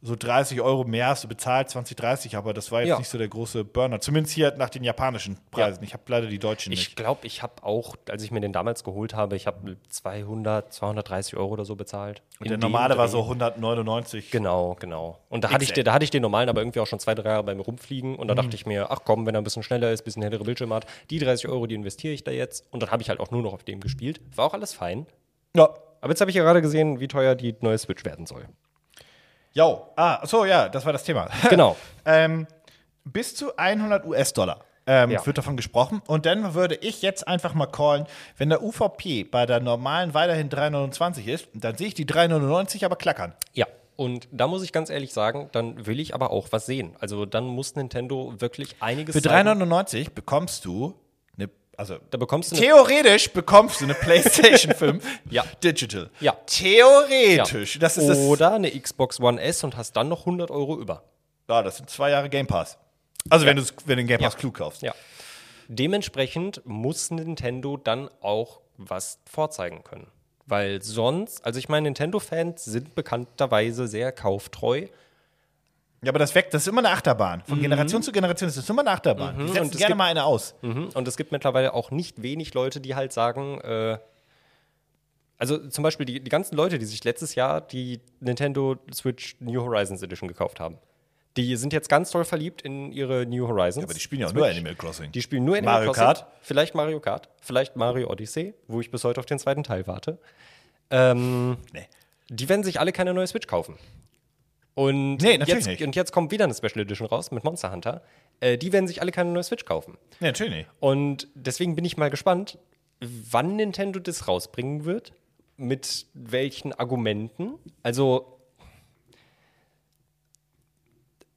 so 30 Euro mehr hast du bezahlt, 20, 30, aber das war jetzt Ja. nicht so der große Burner. Zumindest hier nach den japanischen Preisen. Ich habe leider die deutschen Ich nicht. glaube, ich habe auch, als ich mir den damals geholt habe, ich habe 200, 230 Euro oder so bezahlt. Und der normale war so 199. Genau, genau. Und da hatte, ich, da hatte ich den normalen aber irgendwie auch schon zwei, drei Jahre bei mir rumfliegen. Und da Mhm. dachte ich mir, ach komm, wenn er ein bisschen schneller ist, ein bisschen hellere Bildschirme hat, die 30 Euro, die investiere ich da jetzt. Und dann habe ich halt auch nur noch auf dem gespielt. War auch alles fein. Ja. Aber jetzt habe ich ja gerade gesehen, wie teuer die neue Switch werden soll. Jo. Ah, so, ja, das war das Thema. Genau. ähm, bis zu 100 US-Dollar. Ähm, Ja. Wird davon gesprochen. Und dann würde ich jetzt einfach mal callen, wenn der UVP bei der normalen weiterhin 3,29 ist, dann sehe ich die 3,99 aber klackern. Ja. Und da muss ich ganz ehrlich sagen, dann will ich aber auch was sehen. Also dann muss Nintendo wirklich einiges Für zeigen. 3,99 bekommst du also Da bekommst du theoretisch bekommst du eine PlayStation 5 Ja. Digital. Ja. Theoretisch. Das ist das, Oder eine Xbox One S und hast dann noch 100 Euro über. ja, das sind zwei Jahre Game Pass. Also wenn, du's- wenn du den Game Pass Ja. klug kaufst. Ja. Dementsprechend muss Nintendo dann auch was vorzeigen können. Weil sonst, also ich meine, Nintendo-Fans sind bekannterweise sehr kauftreu. Ja, aber das weg, das ist immer eine Achterbahn. Von Generation zu Generation ist das immer eine Achterbahn. Die setzen gerne gibt- mal eine aus. Mhm. Und es gibt mittlerweile auch nicht wenig Leute, die halt sagen, äh, also zum Beispiel die, die ganzen Leute, die sich letztes Jahr die Nintendo Switch New Horizons Edition gekauft haben. Die sind jetzt ganz toll verliebt in ihre New Horizons. Aber die spielen ja auch nur Animal Crossing. Die spielen nur Animal Mario Crossing. Kart? Vielleicht Mario Kart. Vielleicht Mario Odyssey, wo ich bis heute auf den zweiten Teil warte. Ähm, Nee. Die werden sich alle keine neue Switch kaufen. Und, Nee, jetzt, nicht. und jetzt kommt wieder eine Special Edition raus mit Monster Hunter. Äh, die werden sich alle keine neue Switch kaufen. Nee, natürlich nicht. Und deswegen bin ich mal gespannt, wann Nintendo das rausbringen wird, mit welchen Argumenten. Also,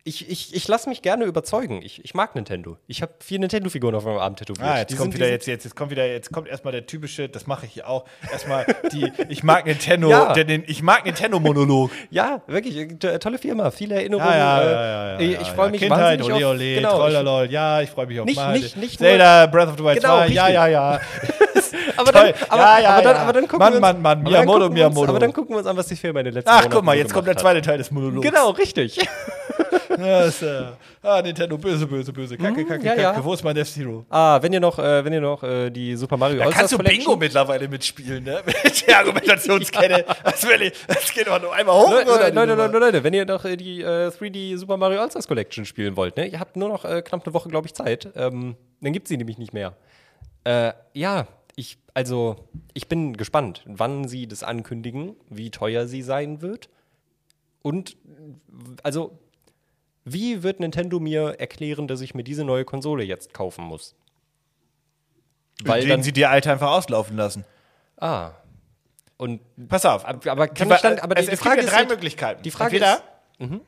ich, ich, ich lasse mich gerne überzeugen. Ich, ich mag Nintendo. Ich habe vier Nintendo-Figuren auf meinem Arm tätowiert. Ah, jetzt Die kommt sind- wieder, jetzt, jetzt, jetzt kommt wieder, jetzt kommt erstmal der typische, das mache ich auch. Erstmal die, ich mag Nintendo, Ja. den, ich mag Nintendo-Monolog. Ja, wirklich, äh, to- tolle Firma, viele Erinnerungen. Ja, ja, äh, ja, ja, ja, ich freue mich Kindheit, wahnsinnig ole, auf, ole, genau, trollalol, ja, ich freue mich auf Nicht- nicht- nicht nur- Zelda, Breath of the Wild Genau, 2, richtig. ja, ja, ja. aber, dann, aber, Ja, ja, aber, dann, aber dann gucken Mann, wir uns, Mann, Mann, Miyamoto, Miyamoto. Aber dann gucken wir uns an, was die Firma in den letzten Ach, Monaten guck mal, jetzt kommt der zweite Teil des Monologs. Genau, richtig. Ist, äh, ah, Nintendo, böse, böse, böse. Kacke, kacke, Mhm, ja, kacke. ja. Wo ist mein Death Zero? Ah, wenn ihr noch, äh, wenn ihr noch äh, die Super Mario Da kannst du Collection- Bingo mittlerweile mitspielen, ne? Mit der Argumentationskette. Das, ich, das geht doch nur einmal hoch, Leute, oder? Leute, Leute? Leute, wenn ihr noch äh, die äh, 3D Super Mario All-Stars Collection spielen wollt, ne? Ihr habt nur noch äh, knapp eine Woche, glaube ich, Zeit. Ähm, dann gibt sie nämlich nicht mehr. Äh, ja, ich, also, ich bin gespannt, wann sie das ankündigen, wie teuer sie sein wird. Und, also, wie wird Nintendo mir erklären, dass ich mir diese neue Konsole jetzt kaufen muss? Weil dann, sie die alte einfach auslaufen lassen. ah. Und, Pass auf. aber, kann Die ich dann, aber es, die es Frage gibt ja ist drei halt- Möglichkeiten. die Frage entweder, ist- Mhm.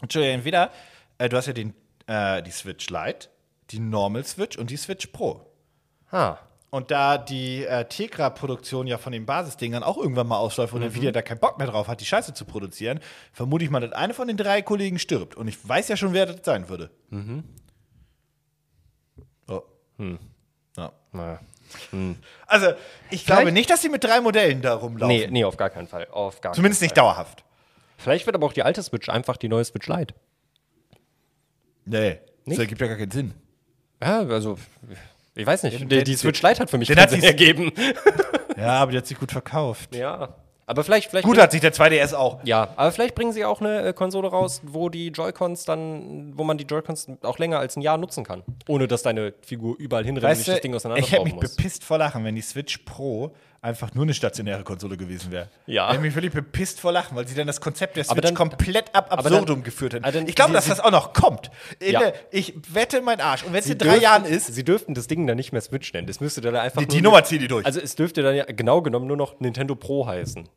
Entschuldigung, entweder äh, du hast ja den, äh, die Switch Lite, die Normal Switch und die Switch Pro. Ah. Und da die äh, Tegra-Produktion ja von den Basisdingern auch irgendwann mal ausläuft und Mhm. Nvidia da keinen Bock mehr drauf hat, die Scheiße zu produzieren, vermute ich mal, dass eine von den drei Kollegen stirbt. Und ich weiß ja schon, wer das sein würde. Mhm. Oh. Hm. Ja. Na. Also, ich glaube nicht, dass sie mit drei Modellen da rumlaufen. Nee, nee, auf gar keinen Fall. Auf gar Zumindest nicht dauerhaft. Fall. Vielleicht wird aber auch die alte Switch einfach die neue Switch Lite. Nee, Nicht? das ergibt ja gar keinen Sinn. Ja, also, ich weiß nicht. Den- Die, Switch Lite hat für mich den hat Sinn sie- ergeben. Ja, aber die hat sich gut verkauft. ja. Aber vielleicht, vielleicht. Gut hat sich der 2DS auch. ja, aber vielleicht bringen sie auch eine äh, Konsole raus, wo die Joy-Cons dann, wo man die Joy-Cons auch länger als ein Jahr nutzen kann. Ohne dass deine Figur überall hinrennt und Weißt sich das Ding ich hätte mich muss. bepisst vor Lachen, wenn die Switch Pro einfach nur eine stationäre Konsole gewesen wäre. Ja. Ich mich wirklich bepisst vor Lachen, weil sie dann das Konzept der Switch dann- komplett ab aber dann- absurdum geführt dann- ich glaube, dass sie- das auch noch kommt. Ja. der, ich wette meinen Arsch. Und wenn es in drei dürften- Jahren ist, Sie dürften das Ding dann nicht mehr Switch nennen. Das müsste dann einfach die, die Nummer ziehen die durch. Also es dürfte dann ja genau genommen nur noch Nintendo Pro heißen.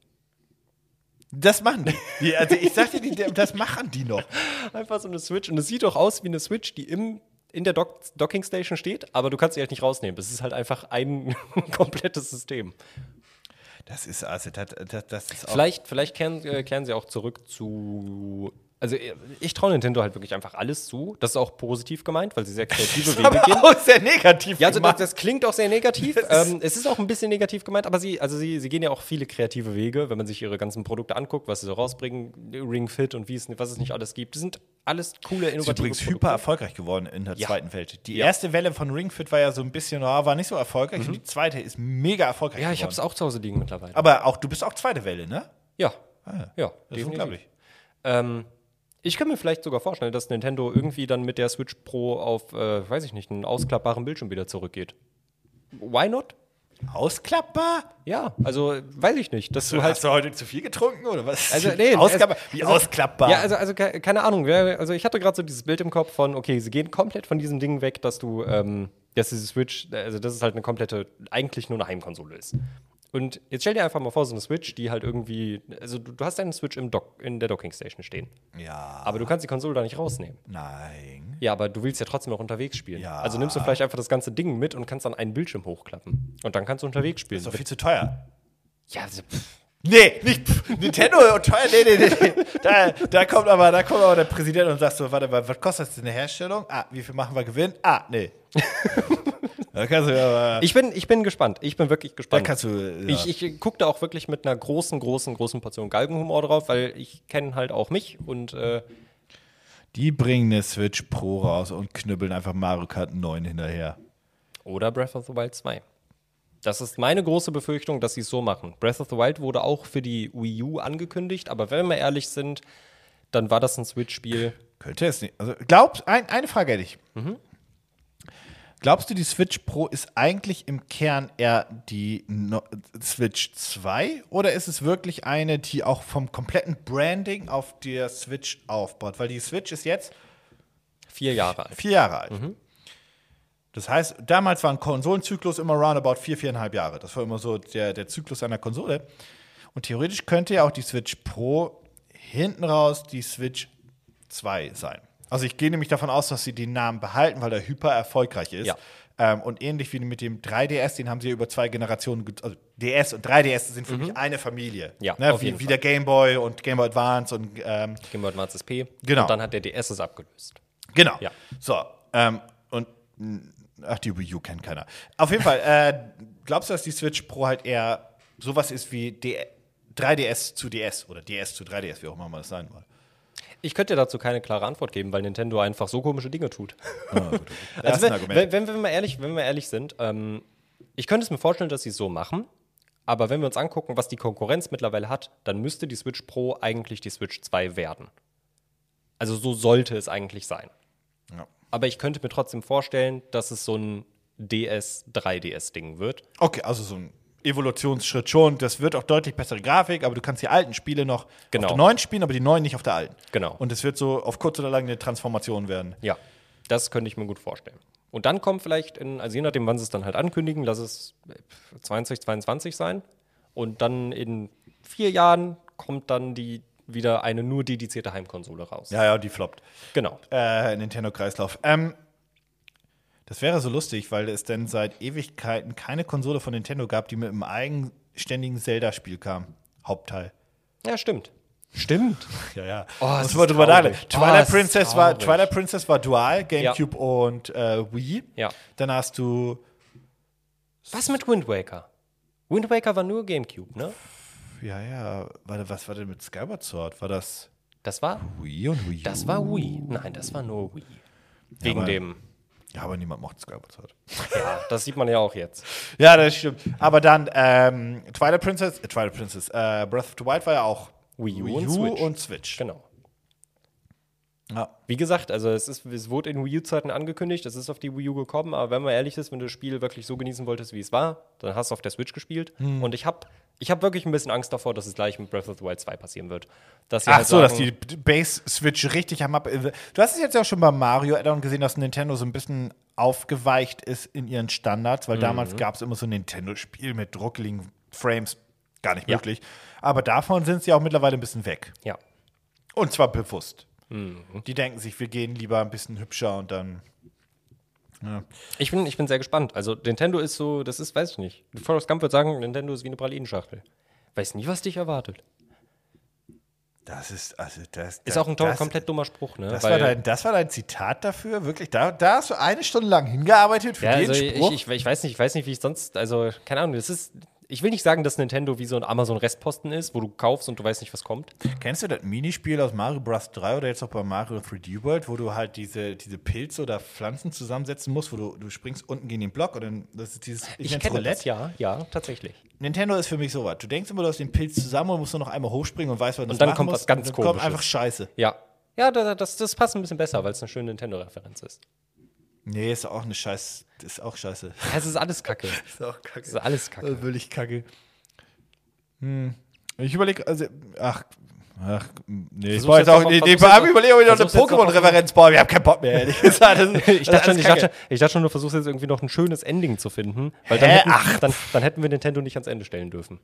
das machen die. Also ich sag dir, die, das machen die noch. Einfach so eine Switch. Und es sieht doch aus wie eine Switch, die im, in der Dock Docking Station steht, aber du kannst sie halt nicht rausnehmen. Es ist halt einfach ein komplettes System. Das ist, also, das, das, das ist. Vielleicht, vielleicht kehren, äh, kehren sie auch zurück zu. Also äh, ich traue Nintendo halt wirklich einfach alles zu. Das ist auch positiv gemeint, weil sie sehr kreative Wege aber gehen. auch sehr negativ. Ja, also das, das klingt auch sehr negativ. Ist- Ähm, es ist auch ein bisschen negativ gemeint, aber sie, also sie, sie gehen ja auch viele kreative Wege, wenn man sich ihre ganzen Produkte anguckt, was sie so rausbringen, Ring Fit und wie es, was es nicht alles gibt. Das sind alles coole, ist innovative übrigens hyper erfolgreich geworden in der Ja. zweiten Welt. Die Ja. erste Welle von Ring Fit war ja so ein bisschen, ah, war nicht so erfolgreich. Und die zweite ist mega erfolgreich Mhm. Ja, ich habe es auch zu Hause liegen mittlerweile. Aber auch, du bist auch zweite Welle, ne? ja. ja. Ja, Das ist unglaublich. Ähm, ich kann mir vielleicht sogar vorstellen, dass Nintendo irgendwie dann mit der Switch Pro auf, äh, weiß ich nicht, einen ausklappbaren Bildschirm wieder zurückgeht. Why not? Ausklappbar? Ja, also weiß ich nicht. Dass du halt Hast du heute zu viel getrunken oder was? Also, nee, Ausklappbar? es- Wie also- ausklappbar? Ja, also, also ke- keine Ahnung. Also ich hatte gerade so dieses Bild im Kopf von, okay, sie gehen komplett von diesem Ding weg, dass du, ähm, dass diese Switch, also das ist halt eine komplette, eigentlich nur eine Heimkonsole ist. Und jetzt stell dir einfach mal vor, so eine Switch, die halt irgendwie, also du, du hast eine Switch im Dock, in der Docking Station stehen. ja. Aber du kannst die Konsole da nicht rausnehmen. Nein. Ja, aber du willst ja trotzdem noch unterwegs spielen. Ja. Also nimmst du vielleicht einfach das ganze Ding mit und kannst dann einen Bildschirm hochklappen. Und dann kannst du unterwegs spielen. Ist doch viel zu teuer. ja, also, pff, Nee, nicht pff, Nintendo und teuer. Nee, nee, nee. nee. Da, da, kommt aber, da kommt aber der Präsident und sagt so: Warte mal, was kostet das denn eine Herstellung? Ah, wie viel machen wir Gewinn? Ah, nee. da kannst du aber. ich, bin, ich bin gespannt. Ich bin wirklich da gespannt. kannst du. Ja. Ich, ich gucke da auch wirklich mit einer großen, großen, großen Portion Galgenhumor drauf, weil ich kenne halt auch mich und äh, Die bringen eine Switch Pro raus und knüppeln einfach Mario Kart 9 hinterher. oder Breath of the Wild 2. Das ist meine große Befürchtung, dass sie es so machen. Breath of the Wild wurde auch für die Wii U angekündigt, aber wenn wir ehrlich sind, dann war das ein Switch-Spiel. Könnte es nicht. Also, glaubst, ein, eine Frage hätte ich. Mhm. Glaubst du, die Switch Pro ist eigentlich im Kern eher die no Switch 2 oder ist es wirklich eine, die auch vom kompletten Branding auf der Switch aufbaut? Weil die Switch ist jetzt Vier Jahre alt. vier Jahre alt. Das heißt, damals war ein Konsolenzyklus immer roundabout vier, viereinhalb Jahre. Das war immer so der, der Zyklus einer Konsole. Und theoretisch könnte ja auch die Switch Pro hinten raus die Switch 2 sein. Also ich gehe nämlich davon aus, dass sie den Namen behalten, weil der hyper erfolgreich ist. Ja. Ähm, und ähnlich wie mit dem 3DS, den haben sie ja über zwei Generationen, ge- also DS und 3DS sind für mich eine Familie. Ja, ne? auf wie, wie der Game Boy und Game Boy Advance und ähm, Game Boy Advance SP. Genau. Und dann hat der DS es abgelöst. Genau. Ja. So, ähm, und ach, die Wii U kennt keiner. Auf jeden Fall, äh, glaubst du, dass die Switch Pro halt eher sowas ist wie D 3DS zu DS oder DS zu 3DS, wie auch immer man das sein will? Ich könnte dazu keine klare Antwort geben, weil Nintendo einfach so komische Dinge tut. Das Also wenn, wenn, wir ehrlich, wenn wir ehrlich sind, ähm, ich könnte es mir vorstellen, dass sie es so machen. Aber wenn wir uns angucken, was die Konkurrenz mittlerweile hat, dann müsste die Switch Pro eigentlich die Switch 2 werden. Also so sollte es eigentlich sein. Ja. Aber ich könnte mir trotzdem vorstellen, dass es so ein DS, 3DS-Ding wird. Okay, also so ein Evolutionsschritt schon. Das wird auch deutlich bessere Grafik, aber du kannst die alten Spiele noch Genau. auf der neuen spielen, aber die neuen nicht auf der alten. Genau. Und es wird so auf kurz oder lang eine Transformation werden. Ja, das könnte ich mir gut vorstellen. Und dann kommt vielleicht in, also je nachdem, wann sie es dann halt ankündigen, lass es äh, 2022 sein. Und dann in vier Jahren kommt dann die wieder eine nur dedizierte Heimkonsole raus. Ja, ja, die floppt. Genau. Äh, Nintendo-Kreislauf. Ähm, das wäre so lustig, weil es denn seit Ewigkeiten keine Konsole von Nintendo gab, die mit einem eigenständigen Zelda-Spiel kam. Hauptteil. Ja, stimmt. Stimmt. Ja, ja. Oh, ist man drüber. Oh, Twilight, ist Princess war. Twilight Princess war dual, GameCube und äh, Wii. Ja. Dann hast du, Was mit Wind Waker? Wind Waker war nur Gamecube, ne? Ja, ja, warte, was war denn mit Skyward Sword? War das Das war, Wii und Wii U? das war Wii. Nein, das war nur Wii. Wegen aber- dem, Ja, aber niemand mochte Skyward Sword. ja, das sieht man ja auch jetzt. Ja, das stimmt. Aber dann ähm, Twilight Princess, äh, Twilight Princess, äh, Breath of the Wild war ja auch Wii U Wii und U Switch. und Switch. Genau. Ja. Wie gesagt, also es, ist, es wurde in Wii U-Zeiten angekündigt, es ist auf die Wii U gekommen, aber wenn man ehrlich ist, wenn du das Spiel wirklich so genießen wolltest, wie es war, dann hast du auf der Switch gespielt. Hm. Und ich habe ich hab wirklich ein bisschen Angst davor, dass es gleich mit Breath of the Wild 2 passieren wird. Dass Ach halt so, dass sagen, die Base-Switch richtig am Ab. Du hast es jetzt ja auch schon bei Mario Add-on gesehen, dass Nintendo so ein bisschen aufgeweicht ist in ihren Standards, Mhm. weil damals gab es immer so ein Nintendo-Spiel mit druckeligen Frames. Gar nicht Ja. möglich. Aber davon sind sie auch mittlerweile ein bisschen weg. Ja. Und zwar bewusst. Mhm. Die denken sich, wir gehen lieber ein bisschen hübscher und dann. Ich bin, ich bin sehr gespannt. Also Nintendo ist so, das ist, weiß ich nicht. Forrest Gump wird sagen, Nintendo ist wie eine Pralinenschachtel. Weiß nie, was dich erwartet. Das ist, also das. Ist auch ein das, komplett dummer Spruch, ne? Das Weil- war, dein, das war dein Zitat dafür? Wirklich? Da, da hast du eine Stunde lang hingearbeitet für Ja, den also Spruch? ich, ich, ich weiß nicht, ich weiß nicht, wie ich sonst, also keine Ahnung, das ist, ich will nicht sagen, dass Nintendo wie so ein Amazon-Restposten ist, wo du kaufst und du weißt nicht, was kommt. Kennst du das Minispiel aus Mario Bros. 3 oder jetzt auch bei Mario 3D World, wo du halt diese, diese Pilze oder Pflanzen zusammensetzen musst, wo du, du springst unten gegen den Block und dann das ist dieses Ich nenn's kenne das, ja, ja, tatsächlich. Nintendo ist für mich sowas. Du denkst immer, du hast den Pilz zusammen und musst nur noch einmal hochspringen und weißt, was du dann machen kommt musst. was ganz und dann kommt einfach Scheiße. Ja. Ja, da- das, das passt ein bisschen besser, weil es eine schöne Nintendo-Referenz ist. Nee, ist auch eine Scheiß. Das ist auch Scheiße. Ja, Es ist alles Kacke. ist auch kacke. Ist alles Kacke. Das will ich kacke. Hm. Ich überlege, also, ach, ach, nee, ich Versuch's jetzt jetzt auch, nee, nee, ich überlege, ob ich noch eine Pokémon-Referenz baue. Ich habe keinen Bock mehr, ehrlich gesagt. Das Ich dachte, schon, ich, dachte, ich dachte schon, du versuchst jetzt irgendwie noch ein schönes Ending zu finden, weil dann Hä? hätten, Ach. dann, dann hätten wir Nintendo nicht ans Ende stellen dürfen.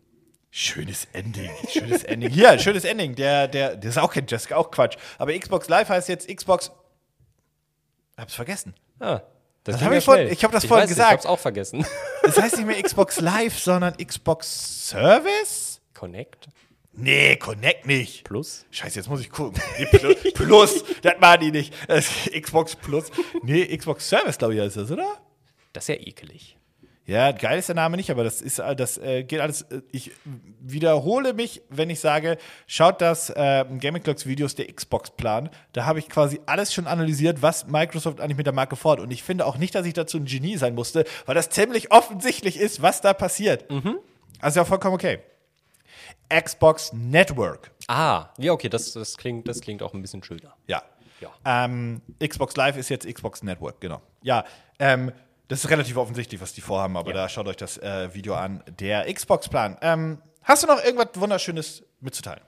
Schönes Ending, schönes Ending. Hier, ein schönes Ending. Der, der, das ist auch kein Just, auch Quatsch. Aber Xbox Live heißt jetzt Xbox. Hab's vergessen. Ah, das Das ging hab ja ich vorhin- ich hab das vorhin weiß, gesagt. Ich hab's auch vergessen. Das heißt nicht mehr Xbox Live, sondern Xbox Service? Connect Nee, Connect nicht. Plus. Scheiße, jetzt muss ich gucken. Nee, Plus, Plus das machen die nicht. Das Xbox Plus. Nee, Xbox Service, glaube ich, heißt das, oder? Das ist ja ekelig. Ja, geil ist der Name nicht, aber das ist das äh, geht alles. äh, Ich wiederhole mich, wenn ich sage, schaut das äh, Gaming Clocks Videos der Xbox Plan. Da habe ich quasi alles schon analysiert, was Microsoft eigentlich mit der Marke fordert. Und ich finde auch nicht, dass ich dazu ein Genie sein musste, weil das ziemlich offensichtlich ist, was da passiert. Also ja, vollkommen okay. Xbox Network. Ah, ja, okay, das, das, klingt, das klingt auch ein bisschen schöner. Ja. Ja. Ähm, Xbox Live ist jetzt Xbox Network, genau. Ja, ähm, Das ist relativ offensichtlich, was die vorhaben, aber Ja. da schaut euch das äh, Video an. Der Xbox-Plan. Ähm, hast du noch irgendwas Wunderschönes mitzuteilen?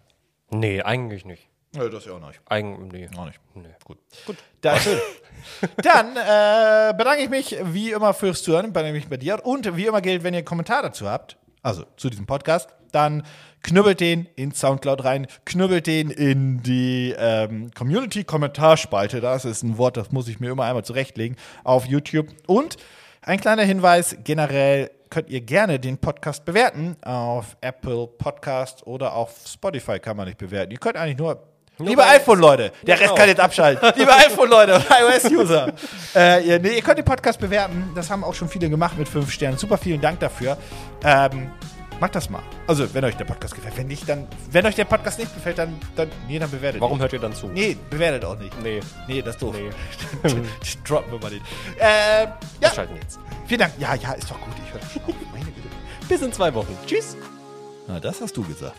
Nee, eigentlich nicht. Ja, das ja auch nicht. Eigen, nee. Auch nicht. Nee. Gut. Gut. Dann, dann äh, bedanke ich mich wie immer fürs Zuhören, bedanke mich bei dir. Und wie immer gilt, wenn ihr einen Kommentar dazu habt, also zu diesem Podcast, dann knüppelt den in Soundcloud rein, knüppelt den in die ähm, Community-Kommentarspalte. Das ist ein Wort, das muss ich mir immer einmal zurechtlegen auf YouTube. Und ein kleiner Hinweis, generell könnt ihr gerne den Podcast bewerten. Auf Apple Podcast oder auf Spotify kann man nicht bewerten. Ihr könnt eigentlich nur Liebe bei- iPhone-Leute, der Rest Genau. kann jetzt abschalten. Liebe iPhone-Leute und iOS-User. äh, ihr, nee, ihr könnt den Podcast bewerten. Das haben auch schon viele gemacht mit fünf Sternen. Super, vielen Dank dafür. Ähm, macht das mal. Also, wenn euch der Podcast gefällt. Wenn nicht, dann, wenn euch der Podcast nicht gefällt, dann, dann, nee, dann bewertet Warum ihn. hört ihr dann zu? Nee, bewertet auch nicht. Nee. Nee, das ist doof. Nee. Droppen wir mal den. Äh, ja, Abschalten jetzt. vielen Dank. Ja, ja, ist doch gut. Ich höre schon auf. Meine Güte. Bis in zwei Wochen. Tschüss. Na, das hast du gesagt.